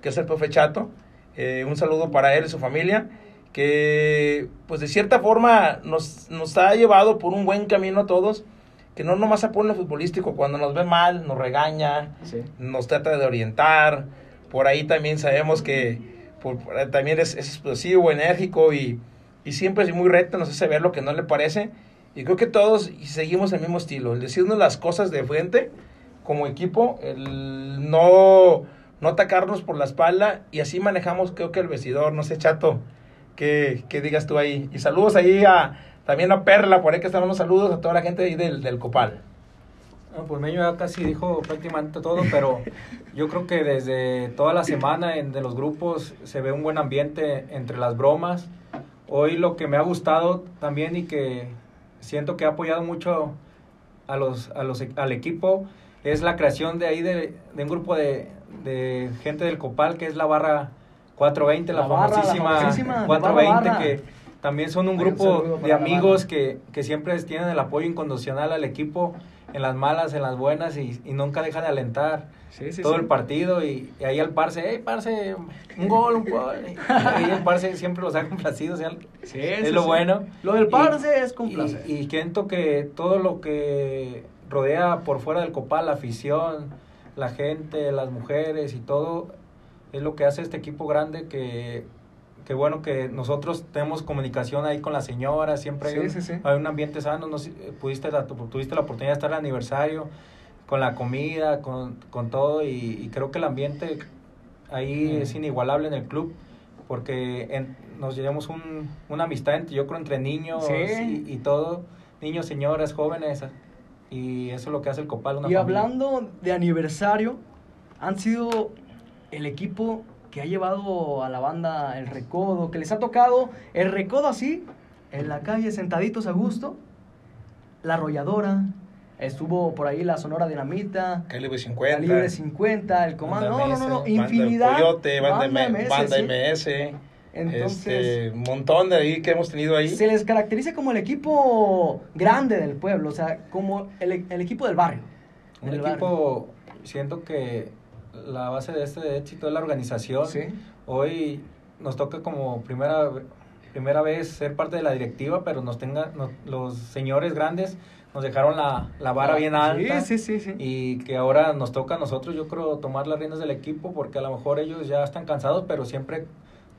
[SPEAKER 3] que es el profe Chato. Eh, un saludo para él y su familia, que pues de cierta forma nos, nos ha llevado por un buen camino a todos, que no nomás apoya lo futbolístico, cuando nos ve mal, nos regaña,
[SPEAKER 2] Sí.
[SPEAKER 3] nos trata de orientar. Por ahí también sabemos que por- ahí también es, es explosivo, enérgico y, y siempre es muy recto, nos hace ver lo que no le parece. Y creo que todos seguimos el mismo estilo, el decirnos las cosas de frente como equipo, el no, no atacarnos por la espalda y así manejamos creo que el vestidor, no sé, chato, que, que digas tú ahí. Y saludos ahí a, también a Perla, por ahí que están unos saludos a toda la gente ahí del, del Copal.
[SPEAKER 1] No, pues Meño ya casi dijo prácticamente todo, pero yo creo que desde toda la semana en, de los grupos se ve un buen ambiente entre las bromas. Hoy lo que me ha gustado también y que siento que ha apoyado mucho a los, a los, al equipo es la creación de ahí de, de un grupo de, de gente del Copal que es la barra 420, la,
[SPEAKER 2] La barra, la
[SPEAKER 1] famosísima,
[SPEAKER 2] famosísima barra,
[SPEAKER 1] 420
[SPEAKER 2] barra.
[SPEAKER 1] que también son un grupo de amigos que, que siempre tienen el apoyo incondicional al equipo en las malas, en las buenas y, y nunca dejan de alentar
[SPEAKER 2] Sí, sí,
[SPEAKER 1] todo
[SPEAKER 2] sí.
[SPEAKER 1] el partido y, y ahí al Parce, hey Parce, un gol, un gol. Y ahí el Parce siempre los ha complacido, o sea,
[SPEAKER 2] Sí,
[SPEAKER 1] es
[SPEAKER 2] sí,
[SPEAKER 1] lo
[SPEAKER 2] sí.
[SPEAKER 1] bueno.
[SPEAKER 2] Lo del
[SPEAKER 1] Y-
[SPEAKER 2] parce es con placer.
[SPEAKER 1] Y, y siento que todo lo que rodea por fuera del copal, la afición, la gente, las mujeres y todo, es lo que hace este equipo grande que, que bueno que nosotros tenemos comunicación ahí con la señora, siempre hay,
[SPEAKER 2] Sí,
[SPEAKER 1] un,
[SPEAKER 2] sí, sí.
[SPEAKER 1] hay un ambiente sano, no sé, pudiste la, tuviste la oportunidad de estar el aniversario, con la comida, con, con todo y, y creo que el ambiente ahí es inigualable en el club porque en- nos llevamos un, una amistad entre, yo creo entre niños y, y todo, niños, señoras, jóvenes y eso es lo que hace el Copal una
[SPEAKER 2] Y
[SPEAKER 1] familia.
[SPEAKER 2] hablando de aniversario, han sido el equipo que ha llevado a la banda el recodo, que les ha tocado el recodo así, en la calle, sentaditos a gusto, la arrolladora, estuvo por ahí la Sonora Dinamita,
[SPEAKER 3] Calibre 50.
[SPEAKER 2] Calibre 50, el comando, no, no, no, no,
[SPEAKER 3] Banda
[SPEAKER 2] infinidad.
[SPEAKER 3] del Coyote, banda,
[SPEAKER 2] banda MS,
[SPEAKER 3] banda
[SPEAKER 2] sí.
[SPEAKER 3] MS.
[SPEAKER 2] Entonces,
[SPEAKER 3] este, un montón de ahí que hemos tenido ahí.
[SPEAKER 2] se les caracteriza como el equipo grande del pueblo, o sea, como el, el equipo del barrio.
[SPEAKER 1] Un
[SPEAKER 2] del barrio.
[SPEAKER 1] equipo, siento que la base de este éxito es la organización.
[SPEAKER 2] Sí.
[SPEAKER 1] Hoy nos toca como primera, primera vez ser parte de la directiva, pero nos tenga, nos- los señores grandes nos dejaron la, la vara bien alta.
[SPEAKER 2] Sí, sí, sí, sí.
[SPEAKER 1] Y que ahora nos toca a nosotros, yo creo, tomar las riendas del equipo, porque a lo mejor ellos ya están cansados, pero siempre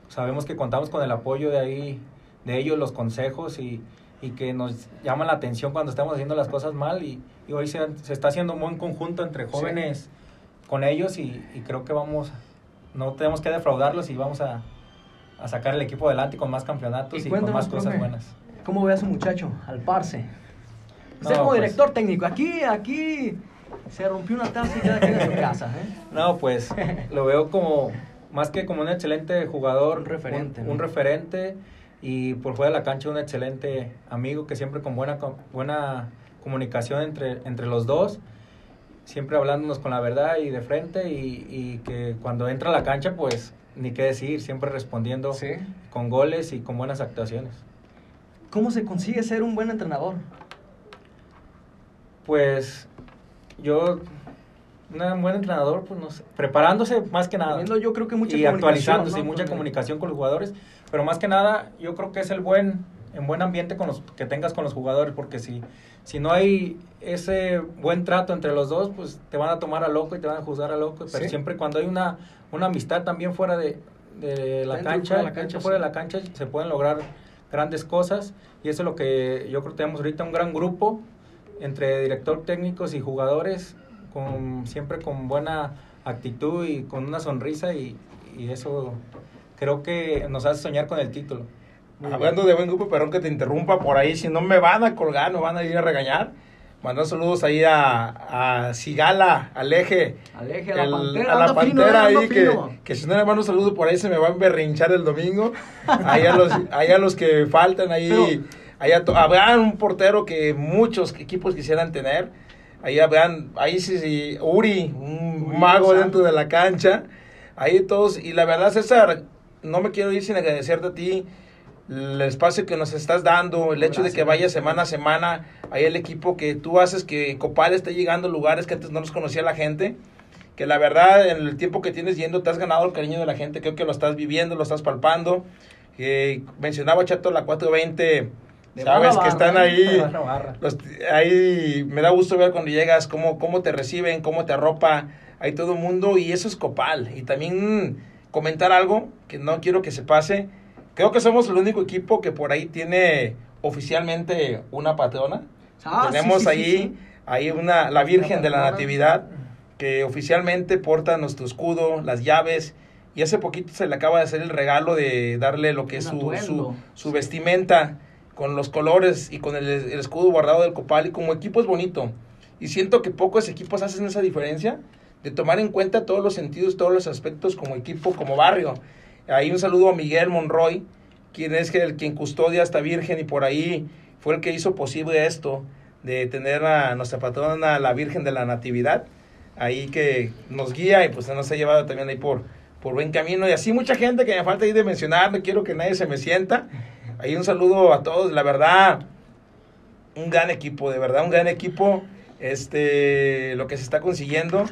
[SPEAKER 1] sabemos que contamos con el apoyo de ahí, de ellos, los consejos y, y que nos llaman la atención cuando estamos haciendo las cosas mal y, y hoy se, se está haciendo un buen conjunto entre jóvenes con ellos y, y creo que vamos, no tenemos que defraudarlos y vamos a, a sacar el equipo adelante con más campeonatos y, con más cosas buenas.
[SPEAKER 2] ¿Cómo ve a su muchacho, al Parce? Usted
[SPEAKER 1] No,
[SPEAKER 2] como
[SPEAKER 1] pues-
[SPEAKER 2] director técnico, aquí, aquí se rompió una taza y cada quien en su casa, ¿eh? [laughs]
[SPEAKER 1] No, pues lo veo como más que como un excelente jugador,
[SPEAKER 2] Un referente,
[SPEAKER 1] un,
[SPEAKER 2] ¿no?
[SPEAKER 1] un referente y por fuera de la cancha un excelente amigo que siempre con buena buena comunicación entre entre los dos, siempre hablándonos con la verdad y de frente y, y que cuando entra a la cancha pues ni qué decir, siempre respondiendo
[SPEAKER 2] Sí.
[SPEAKER 1] con goles y con buenas actuaciones.
[SPEAKER 2] ¿Cómo se consigue ser un buen entrenador?
[SPEAKER 1] Pues yo un buen entrenador, pues no sé, preparándose más que nada.
[SPEAKER 2] Yo creo que mucha
[SPEAKER 1] y actualizándose
[SPEAKER 2] ¿no?
[SPEAKER 1] y mucha comunicación con los jugadores, pero más que nada yo creo que es el buen en buen ambiente con los que tengas con los jugadores porque si si no hay ese buen trato entre los dos, pues te van a tomar a loco y te van a juzgar a loco, pero
[SPEAKER 2] Sí.
[SPEAKER 1] siempre cuando hay una una amistad también fuera de, de la cancha,
[SPEAKER 2] fuera de la
[SPEAKER 1] dentro y
[SPEAKER 2] cancha,
[SPEAKER 1] fuera
[SPEAKER 2] sí.
[SPEAKER 1] de la cancha se pueden lograr grandes cosas y eso es lo que yo creo que tenemos ahorita un gran grupo entre director técnicos y jugadores con siempre con buena actitud y con una sonrisa y, y eso creo que nos hace soñar con el título.
[SPEAKER 3] Hablando de buen grupo, perdón que te interrumpa por ahí, si no me van a colgar, me van a ir a regañar. Mandar saludos ahí a, a Sigala, al eje.
[SPEAKER 2] Aleje a la pantera,
[SPEAKER 3] a la
[SPEAKER 2] fino,
[SPEAKER 3] pantera
[SPEAKER 2] anda
[SPEAKER 3] ahí que,
[SPEAKER 2] fino.
[SPEAKER 3] que si no le mando un saludo por ahí se me va a emberrinchar el domingo. Ahí a los, ahí a los que faltan, ahí,
[SPEAKER 2] Pero-
[SPEAKER 3] ahí a to- habrá un portero que muchos equipos quisieran tener. Ahí vean, ahí sí, sí, Uri, un
[SPEAKER 2] Uri
[SPEAKER 3] mago dentro de la cancha. Ahí todos, y la verdad, César, no me quiero ir sin agradecerte a ti el espacio que nos estás dando, el hecho de que vaya semana a semana, ahí el equipo que tú haces que Copal esté llegando a lugares que antes no los conocía la gente, que la verdad en el tiempo que tienes yendo te has ganado el cariño de la gente, creo que lo estás viviendo, lo estás palpando. Eh, mencionaba Chato la 420,
[SPEAKER 2] De
[SPEAKER 3] sabes
[SPEAKER 2] barra
[SPEAKER 3] que están ahí,
[SPEAKER 1] barra barra.
[SPEAKER 3] los- ahí me da gusto ver cuando llegas cómo, cómo te reciben, cómo te arropa, hay todo el mundo y eso es Copal. Y también comentar algo que no quiero que se pase. Creo que somos el único equipo que por ahí tiene oficialmente una patrona.
[SPEAKER 2] Ah,
[SPEAKER 3] Tenemos
[SPEAKER 2] sí, sí,
[SPEAKER 3] ahí,
[SPEAKER 2] sí.
[SPEAKER 3] ahí una, la Virgen de la. Natividad que oficialmente porta nuestro escudo, las llaves. Y hace poquito se le acaba de hacer el regalo de darle lo que es su, su vestimenta con los colores y con el, el escudo guardado del copal. Y como equipo es bonito. Y siento que pocos equipos hacen esa diferencia de tomar en cuenta todos los sentidos, todos los aspectos como equipo, como barrio. Ahí un saludo a Miguel Monroy, quien es el quien custodia a esta Virgen y por ahí fue el que hizo posible esto de tener a nuestra patrona, la Virgen de la Natividad, ahí que nos guía y pues nos ha llevado también ahí por, por buen camino. Y así mucha gente que me falta ahí de mencionar, no quiero que nadie se me sienta. Ahí un saludo a todos, la verdad, un gran equipo, de verdad, un gran equipo, este, lo que se está consiguiendo.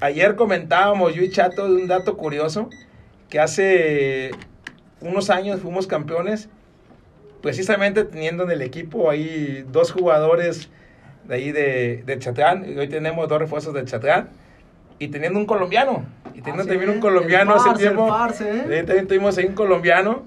[SPEAKER 3] Ayer comentábamos yo y Chato de un dato curioso, que hace unos años fuimos campeones, precisamente teniendo en el equipo ahí dos jugadores de ahí de, de Chatrán, y hoy tenemos dos refuerzos de Chatrán, y teniendo un colombiano, y teniendo
[SPEAKER 2] Así
[SPEAKER 3] también un colombiano
[SPEAKER 2] el
[SPEAKER 3] hace
[SPEAKER 2] el
[SPEAKER 3] tiempo.
[SPEAKER 2] ¿eh?
[SPEAKER 3] Sí, también tuvimos ahí un colombiano,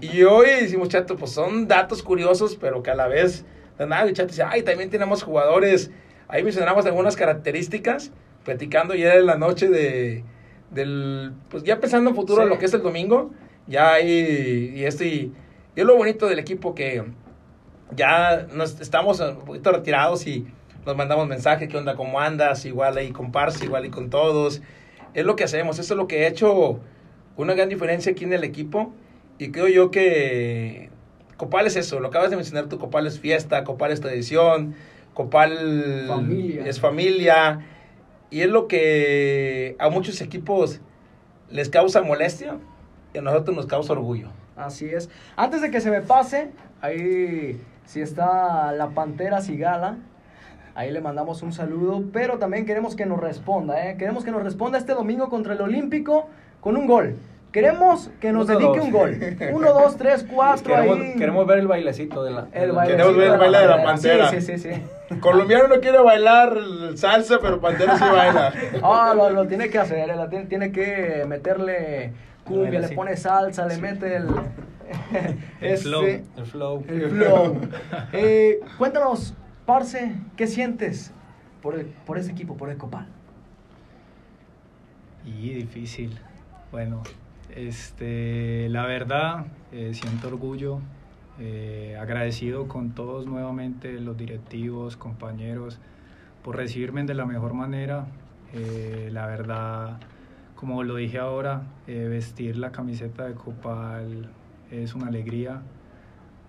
[SPEAKER 3] y hoy decimos, Chato, pues son datos curiosos, pero que a la vez, de nada, y Chato dice, ay, también tenemos jugadores, ahí mencionamos algunas características, platicando ya en la noche de, del, pues ya pensando en futuro
[SPEAKER 2] Sí.
[SPEAKER 3] lo que es el domingo, ya ahí, y esto, y, es lo bonito del equipo que ya nos estamos un poquito retirados y nos mandamos mensajes, ¿qué onda? ¿Cómo andas? Igual ahí con Parse, igual y con todos. Es lo que hacemos, eso es lo que ha hecho una gran diferencia aquí en el equipo y creo yo que Copal es eso, lo acabas de mencionar tú, Copal es fiesta, Copal es tradición, Copal
[SPEAKER 2] Familia.
[SPEAKER 3] es familia y es lo que a muchos equipos les causa molestia y a nosotros nos causa orgullo.
[SPEAKER 2] Así es. Antes de que se me pase, ahí si está la Pantera Cigala, ahí le mandamos un saludo, pero también queremos que nos responda, ¿eh? Queremos que nos responda este domingo contra el Olímpico con un gol. Queremos que nos
[SPEAKER 1] Uno,
[SPEAKER 2] dedique
[SPEAKER 1] dos.
[SPEAKER 2] un gol. [laughs] Uno, dos, tres, cuatro,
[SPEAKER 1] Queremos,
[SPEAKER 2] ahí.
[SPEAKER 1] queremos ver el bailecito de la...
[SPEAKER 2] el.
[SPEAKER 3] Queremos ver el baile de la Pantera.
[SPEAKER 2] Sí, sí, sí. sí.
[SPEAKER 3] Colombiano no quiere bailar salsa, pero Pantera sí baila. [laughs]
[SPEAKER 2] Ah, lo, lo tiene que hacer, él tiene, tiene que meterle cumbia,
[SPEAKER 1] Baila
[SPEAKER 2] le pone salsa, le mete el... [laughs]
[SPEAKER 5] El flow.
[SPEAKER 1] El flow.
[SPEAKER 2] El flow. [laughs] Eh, cuéntanos, Parce, ¿qué sientes por, el- por ese equipo, por el Copal?
[SPEAKER 5] Y difícil. Bueno, este, la verdad, eh, siento orgullo, eh, agradecido con todos nuevamente, los directivos, compañeros, por recibirme de la mejor manera. Eh, la verdad, como lo dije ahora, eh, vestir la camiseta de Copal es una alegría,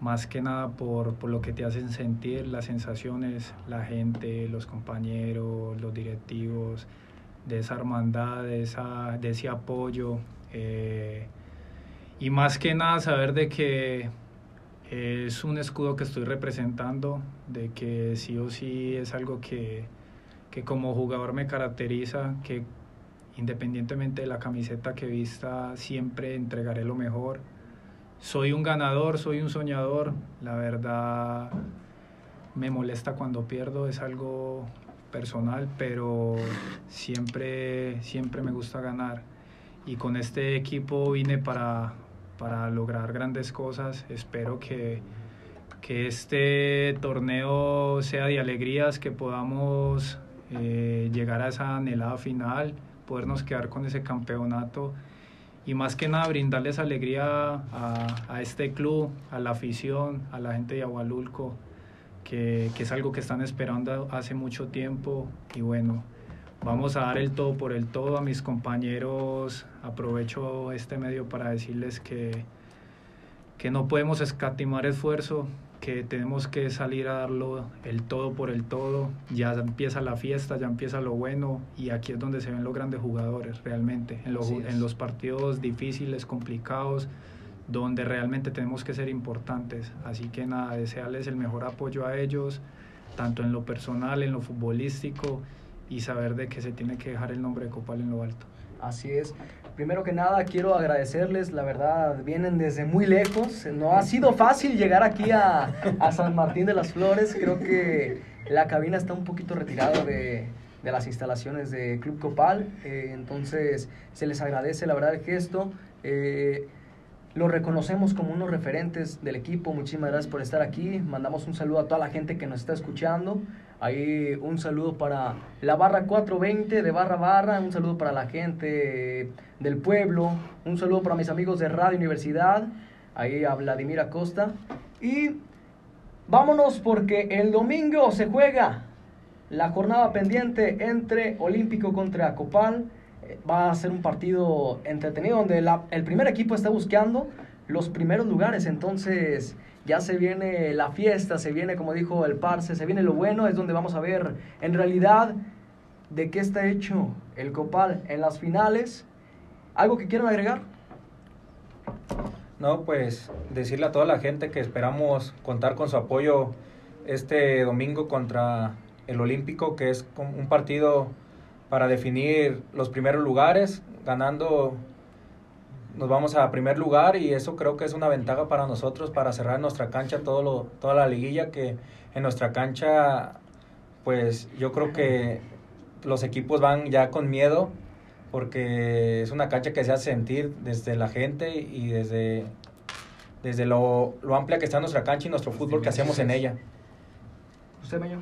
[SPEAKER 5] más que nada por, por lo que te hacen sentir, las sensaciones, la gente, los compañeros, los directivos, de esa hermandad, de, esa, de ese apoyo. y más que nada saber de que es un escudo que estoy representando, de que sí o sí es algo que, que como jugador me caracteriza, que independientemente de la camiseta que vista, siempre entregaré lo mejor. Soy un ganador, soy un soñador, la verdad me molesta cuando pierdo, es algo personal, pero siempre, siempre me gusta ganar. Y con este equipo vine para, para lograr grandes cosas. Espero que, que este torneo sea de alegrías, que podamos eh, llegar a esa anhelada final, podernos quedar con ese campeonato y más que nada brindarles alegría a, este club, a la afición, a la gente de Agualulco, que, que es algo que están esperando hace mucho tiempo y bueno, vamos a dar el todo por el todo a mis compañeros. Aprovecho este medio para decirles que, que no podemos escatimar esfuerzo, que tenemos que salir a darlo el todo por el todo. Ya empieza la fiesta, ya empieza lo bueno y aquí es donde se ven los grandes jugadores realmente, en los, en los partidos difíciles, complicados, donde realmente tenemos que ser importantes. Así que nada, desearles el mejor apoyo a ellos, tanto en lo personal, en lo futbolístico y saber de que se tiene que dejar el nombre de Copal en lo alto.
[SPEAKER 2] Así es. Primero que nada, quiero agradecerles, la verdad, vienen desde muy lejos. No ha sido fácil llegar aquí a, a San Martín de las Flores. Creo que la cabina está un poquito retirada de, de las instalaciones de Club Copal. Eh, entonces, se les agradece, la verdad, el gesto. Eh, lo reconocemos como unos referentes del equipo. Muchísimas gracias por estar aquí. Mandamos un saludo a toda la gente que nos está escuchando. Ahí un saludo para la barra 420 de barra barra. Un saludo para la gente del pueblo. Un saludo para mis amigos de Radio Universidad. Ahí a Vladimir Acosta. Y vámonos porque el domingo se juega la jornada pendiente entre Olímpico contra Copal. Eh, Va a ser un partido entretenido donde la- el primer equipo está buscando los primeros lugares. Entonces ya se viene la fiesta, se viene, como dijo el Parce, se viene lo bueno. Es donde vamos a ver en realidad de qué está hecho el Copal en las finales. ¿Algo que quieran agregar?
[SPEAKER 1] No, pues decirle a toda la gente que esperamos contar con su apoyo este domingo contra el Olímpico, que es un partido para definir los primeros lugares, ganando nos vamos a primer lugar y eso creo que es una ventaja para nosotros para cerrar nuestra cancha todo lo, toda la liguilla que en nuestra cancha pues yo creo que los equipos van ya con miedo porque es una cancha que se hace sentir desde la gente y desde, desde lo, lo amplia que está nuestra cancha y nuestro fútbol que hacemos en ella.
[SPEAKER 2] ¿Usted, Meño?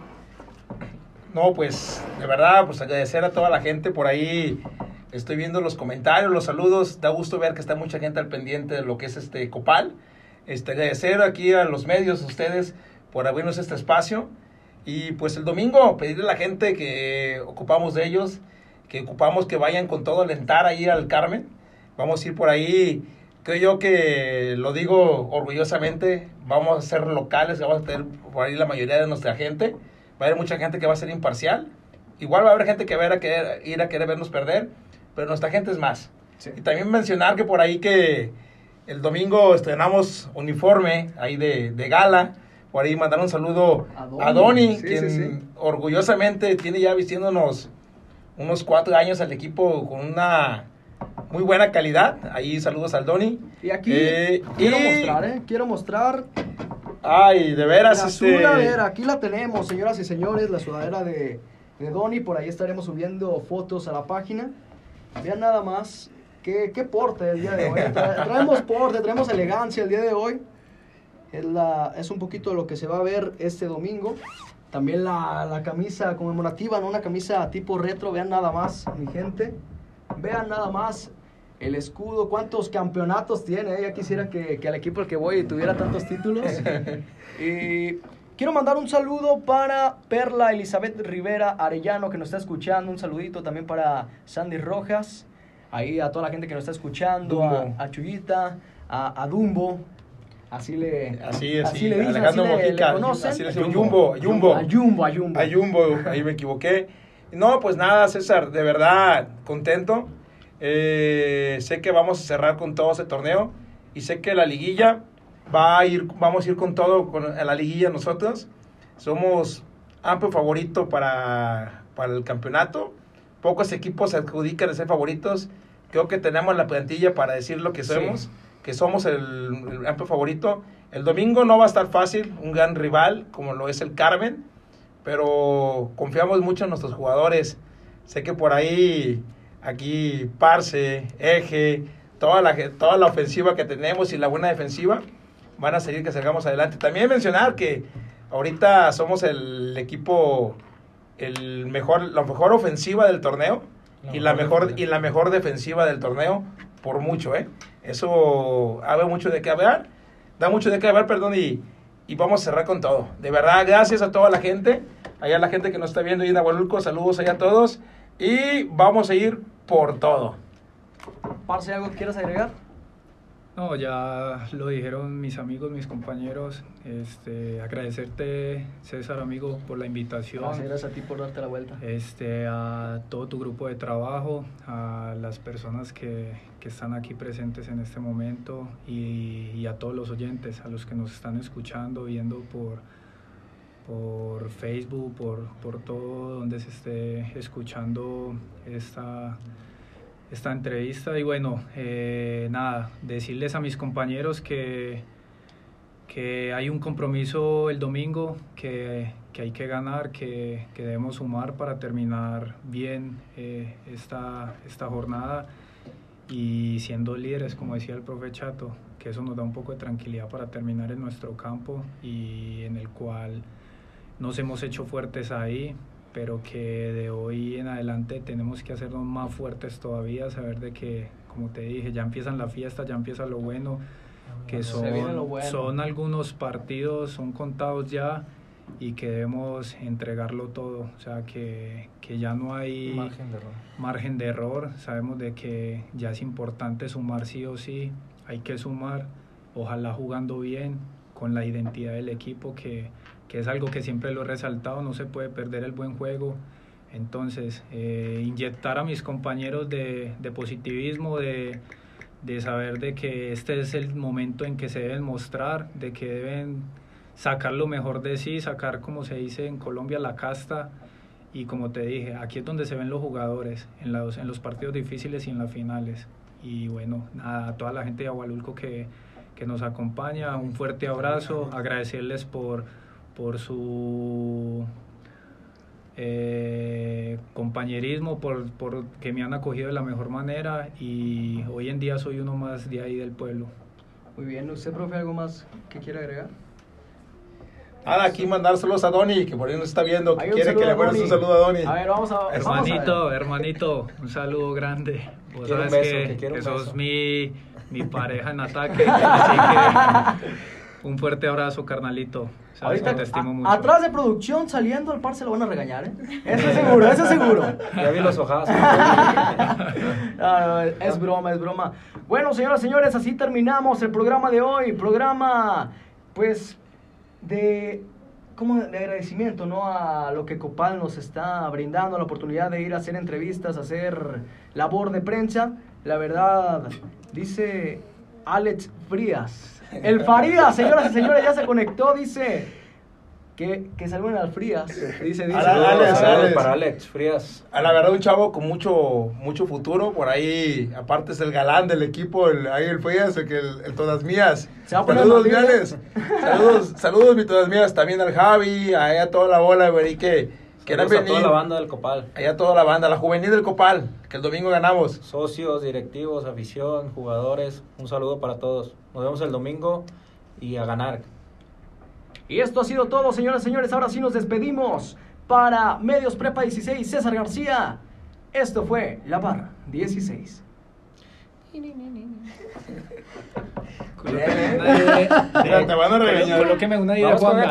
[SPEAKER 3] No, pues de verdad, pues agradecer a toda la gente por ahí. Estoy viendo los comentarios, los saludos. Da gusto ver que está mucha gente al pendiente de lo que es este Copal. Este, agradecer aquí a los medios, a ustedes, por abrirnos este espacio. Y pues el domingo pedirle a la gente que ocupamos de ellos, que ocupamos que vayan con todo alentar ahí al Carmen. Vamos a ir por ahí, creo yo que lo digo orgullosamente, vamos a ser locales, vamos a tener por ahí la mayoría de nuestra gente. Va a haber mucha gente que va a ser imparcial. Igual va a haber gente que va a a querer, ir a querer vernos perder, pero nuestra gente es más.
[SPEAKER 2] Sí.
[SPEAKER 3] Y también mencionar que por ahí que el domingo estrenamos uniforme ahí de, de gala. Por ahí mandar un saludo
[SPEAKER 2] A
[SPEAKER 3] a
[SPEAKER 2] Doni.
[SPEAKER 3] Doni,
[SPEAKER 2] Sí,
[SPEAKER 3] quien
[SPEAKER 2] sí,
[SPEAKER 3] orgullosamente tiene ya vistiéndonos unos cuatro años al equipo con una muy buena calidad. Ahí saludos al Doni.
[SPEAKER 2] Y aquí
[SPEAKER 3] Eh,
[SPEAKER 2] quiero
[SPEAKER 3] y-
[SPEAKER 2] mostrar, ¿eh? Quiero mostrar
[SPEAKER 3] Ay, de veras,
[SPEAKER 2] la
[SPEAKER 3] este...
[SPEAKER 2] sudadera. Aquí la tenemos, señoras y señores, la sudadera de, de Donny. Por ahí estaremos subiendo fotos a la página. Vean nada más qué, qué porte el día de hoy. Tra- traemos porte, traemos elegancia el día de hoy. Es, la, es un poquito lo que se va a ver este domingo. También la, la camisa conmemorativa, ¿no? Una camisa tipo retro. Vean nada más, mi gente. Vean nada más el escudo. ¿Cuántos campeonatos tiene? Ya quisiera que, que al equipo al que voy tuviera tantos títulos. [laughs] Y quiero mandar un saludo para Perla Elizabeth Rivera Arellano, que nos está escuchando. Un saludito también para Sandy Rojas. Ahí a toda la gente que nos está escuchando. A, a Chuyita, a, a Dumbo. Así le,
[SPEAKER 3] Así, así,
[SPEAKER 2] le dicen,
[SPEAKER 3] Alejandro
[SPEAKER 2] así le- le
[SPEAKER 3] Mojica,
[SPEAKER 2] conocen.
[SPEAKER 3] así le decimos, Jumbo, Jumbo.
[SPEAKER 2] A Jumbo, a Jumbo.
[SPEAKER 3] A Jumbo, ahí me equivoqué. No, pues nada, César, de verdad, contento. Eh, sé que vamos a cerrar con todo ese torneo y sé que la liguilla va a ir, vamos a ir con todo con, a la liguilla nosotros. Somos amplio favorito para, para el campeonato. Pocos equipos se adjudican a ser favoritos. Creo que tenemos la plantilla para decir lo que
[SPEAKER 2] Sí.
[SPEAKER 3] somos, que somos el, el amplio favorito. El domingo no va a estar fácil, un gran rival como lo es el Carmen, pero confiamos mucho en nuestros jugadores. Sé que por ahí, aquí, Parse, Eje, toda la, toda la ofensiva que tenemos y la buena defensiva van a seguir que salgamos adelante. También mencionar que ahorita somos el equipo, el mejor, la mejor ofensiva del torneo
[SPEAKER 1] La
[SPEAKER 3] y la
[SPEAKER 1] mejor
[SPEAKER 3] mejor y la mejor defensiva del torneo por mucho, ¿eh? Eso habla mucho de qué hablar, da mucho de qué hablar, perdón, y, y vamos a cerrar con todo. De verdad, gracias a toda la gente, allá la gente que nos está viendo ahí en Agualulco, saludos allá a todos y vamos a ir por todo.
[SPEAKER 2] Parce, ¿algo que quieras agregar?
[SPEAKER 5] No, ya lo dijeron mis amigos, mis compañeros. Este, agradecerte, César, amigo, por la invitación.
[SPEAKER 2] Gracias, gracias a ti por darte la vuelta.
[SPEAKER 5] Este, a todo tu grupo de trabajo, a las personas que, que están aquí presentes en este momento y, y a todos los oyentes, a los que nos están escuchando, viendo por, por Facebook, por, por todo donde se esté escuchando esta, esta entrevista. Y bueno, eh, nada, decirles a mis compañeros que, que hay un compromiso el domingo, que, que hay que ganar, que, que debemos sumar para terminar bien eh, esta, esta jornada y siendo líderes, como decía el profe Chato, que eso nos da un poco de tranquilidad para terminar en nuestro campo y en el cual nos hemos hecho fuertes ahí, pero que de hoy en adelante tenemos que hacernos más fuertes todavía, saber de que, como te dije, ya empiezan la fiesta, ya empieza lo bueno, que
[SPEAKER 2] lo
[SPEAKER 5] son,
[SPEAKER 2] bueno.
[SPEAKER 5] son algunos partidos, son contados ya y que debemos entregarlo todo, o sea, que, que ya no hay
[SPEAKER 1] Margen de error.
[SPEAKER 5] margen de error, sabemos de que ya es importante sumar sí o sí, hay que sumar, ojalá jugando bien, con la identidad del equipo, que, que es algo que siempre lo he resaltado, no se puede perder el buen juego. Entonces, eh, inyectar a mis compañeros de, de positivismo, de, de saber de que este es el momento en que se deben mostrar, de que deben sacar lo mejor de sí, sacar, como se dice en Colombia, la casta. Y como te dije, aquí es donde se ven los jugadores, en los, en los partidos difíciles y en las finales. Y bueno, nada, a toda la gente de Agualulco que, que nos acompaña, un fuerte abrazo, agradecerles por, por su eh, compañerismo, por, por que me han acogido de la mejor manera y hoy en día soy uno más de ahí del pueblo.
[SPEAKER 2] Muy bien, ¿usted, profe, algo más que quiera agregar?
[SPEAKER 3] Nada, aquí mandar saludos a Donny, que por ahí nos está viendo, que quiere que le mandes un saludo a Donny.
[SPEAKER 2] A ver, vamos a, vamos a ver.
[SPEAKER 5] Hermanito, hermanito, un saludo grande. Vos
[SPEAKER 1] Quiero un
[SPEAKER 5] sabes
[SPEAKER 1] beso,
[SPEAKER 5] que,
[SPEAKER 1] que quiero un
[SPEAKER 5] que sos mi, mi [laughs] pareja en ataque, así que un fuerte abrazo, carnalito. Sabes
[SPEAKER 2] Ahorita,
[SPEAKER 5] que te estimo
[SPEAKER 2] a-
[SPEAKER 5] mucho.
[SPEAKER 2] atrás de producción, saliendo, el par se lo van a regañar, ¿eh? Eso es seguro, eso es seguro.
[SPEAKER 1] Ya vi los ojazos. [laughs]
[SPEAKER 2] No, no, es broma, es broma. Bueno, señoras y señores, así terminamos el programa de hoy. Programa, pues, de, como de agradecimiento, ¿no? A lo que Copal nos está brindando, la oportunidad de ir a hacer entrevistas, hacer labor de prensa. La verdad, dice Alex Frías. El Farías, señoras y señores, ya se conectó, dice... Que, que saluden al Frías. Dice, dice.
[SPEAKER 3] Alex, Alex.
[SPEAKER 1] para Alex Frías.
[SPEAKER 3] A la verdad, un chavo con mucho mucho futuro. Por ahí, aparte, es el galán del equipo. El, ahí el Frías, el, que el, el Todas Mías.
[SPEAKER 2] Se va a poner
[SPEAKER 3] Saludos. Miales. Saludos, saludos, mi Todas Mías. También al Javi, a, a toda la bola, güey, que,
[SPEAKER 1] Saludos a toda la banda del Copal.
[SPEAKER 3] Allá toda la banda, la juvenil del Copal, que el domingo ganamos.
[SPEAKER 1] Socios, directivos, afición, jugadores. Un saludo para todos. Nos vemos el domingo y a ganar.
[SPEAKER 2] Y esto ha sido todo, señoras y señores. Ahora sí nos despedimos. Para Medios Prepa 16, César García. Esto fue La Barra 16.
[SPEAKER 5] Colóqueme una idea-
[SPEAKER 3] Mira, te van a regañar.
[SPEAKER 5] Colóqueme una idea,
[SPEAKER 1] Vamos con
[SPEAKER 5] Juan.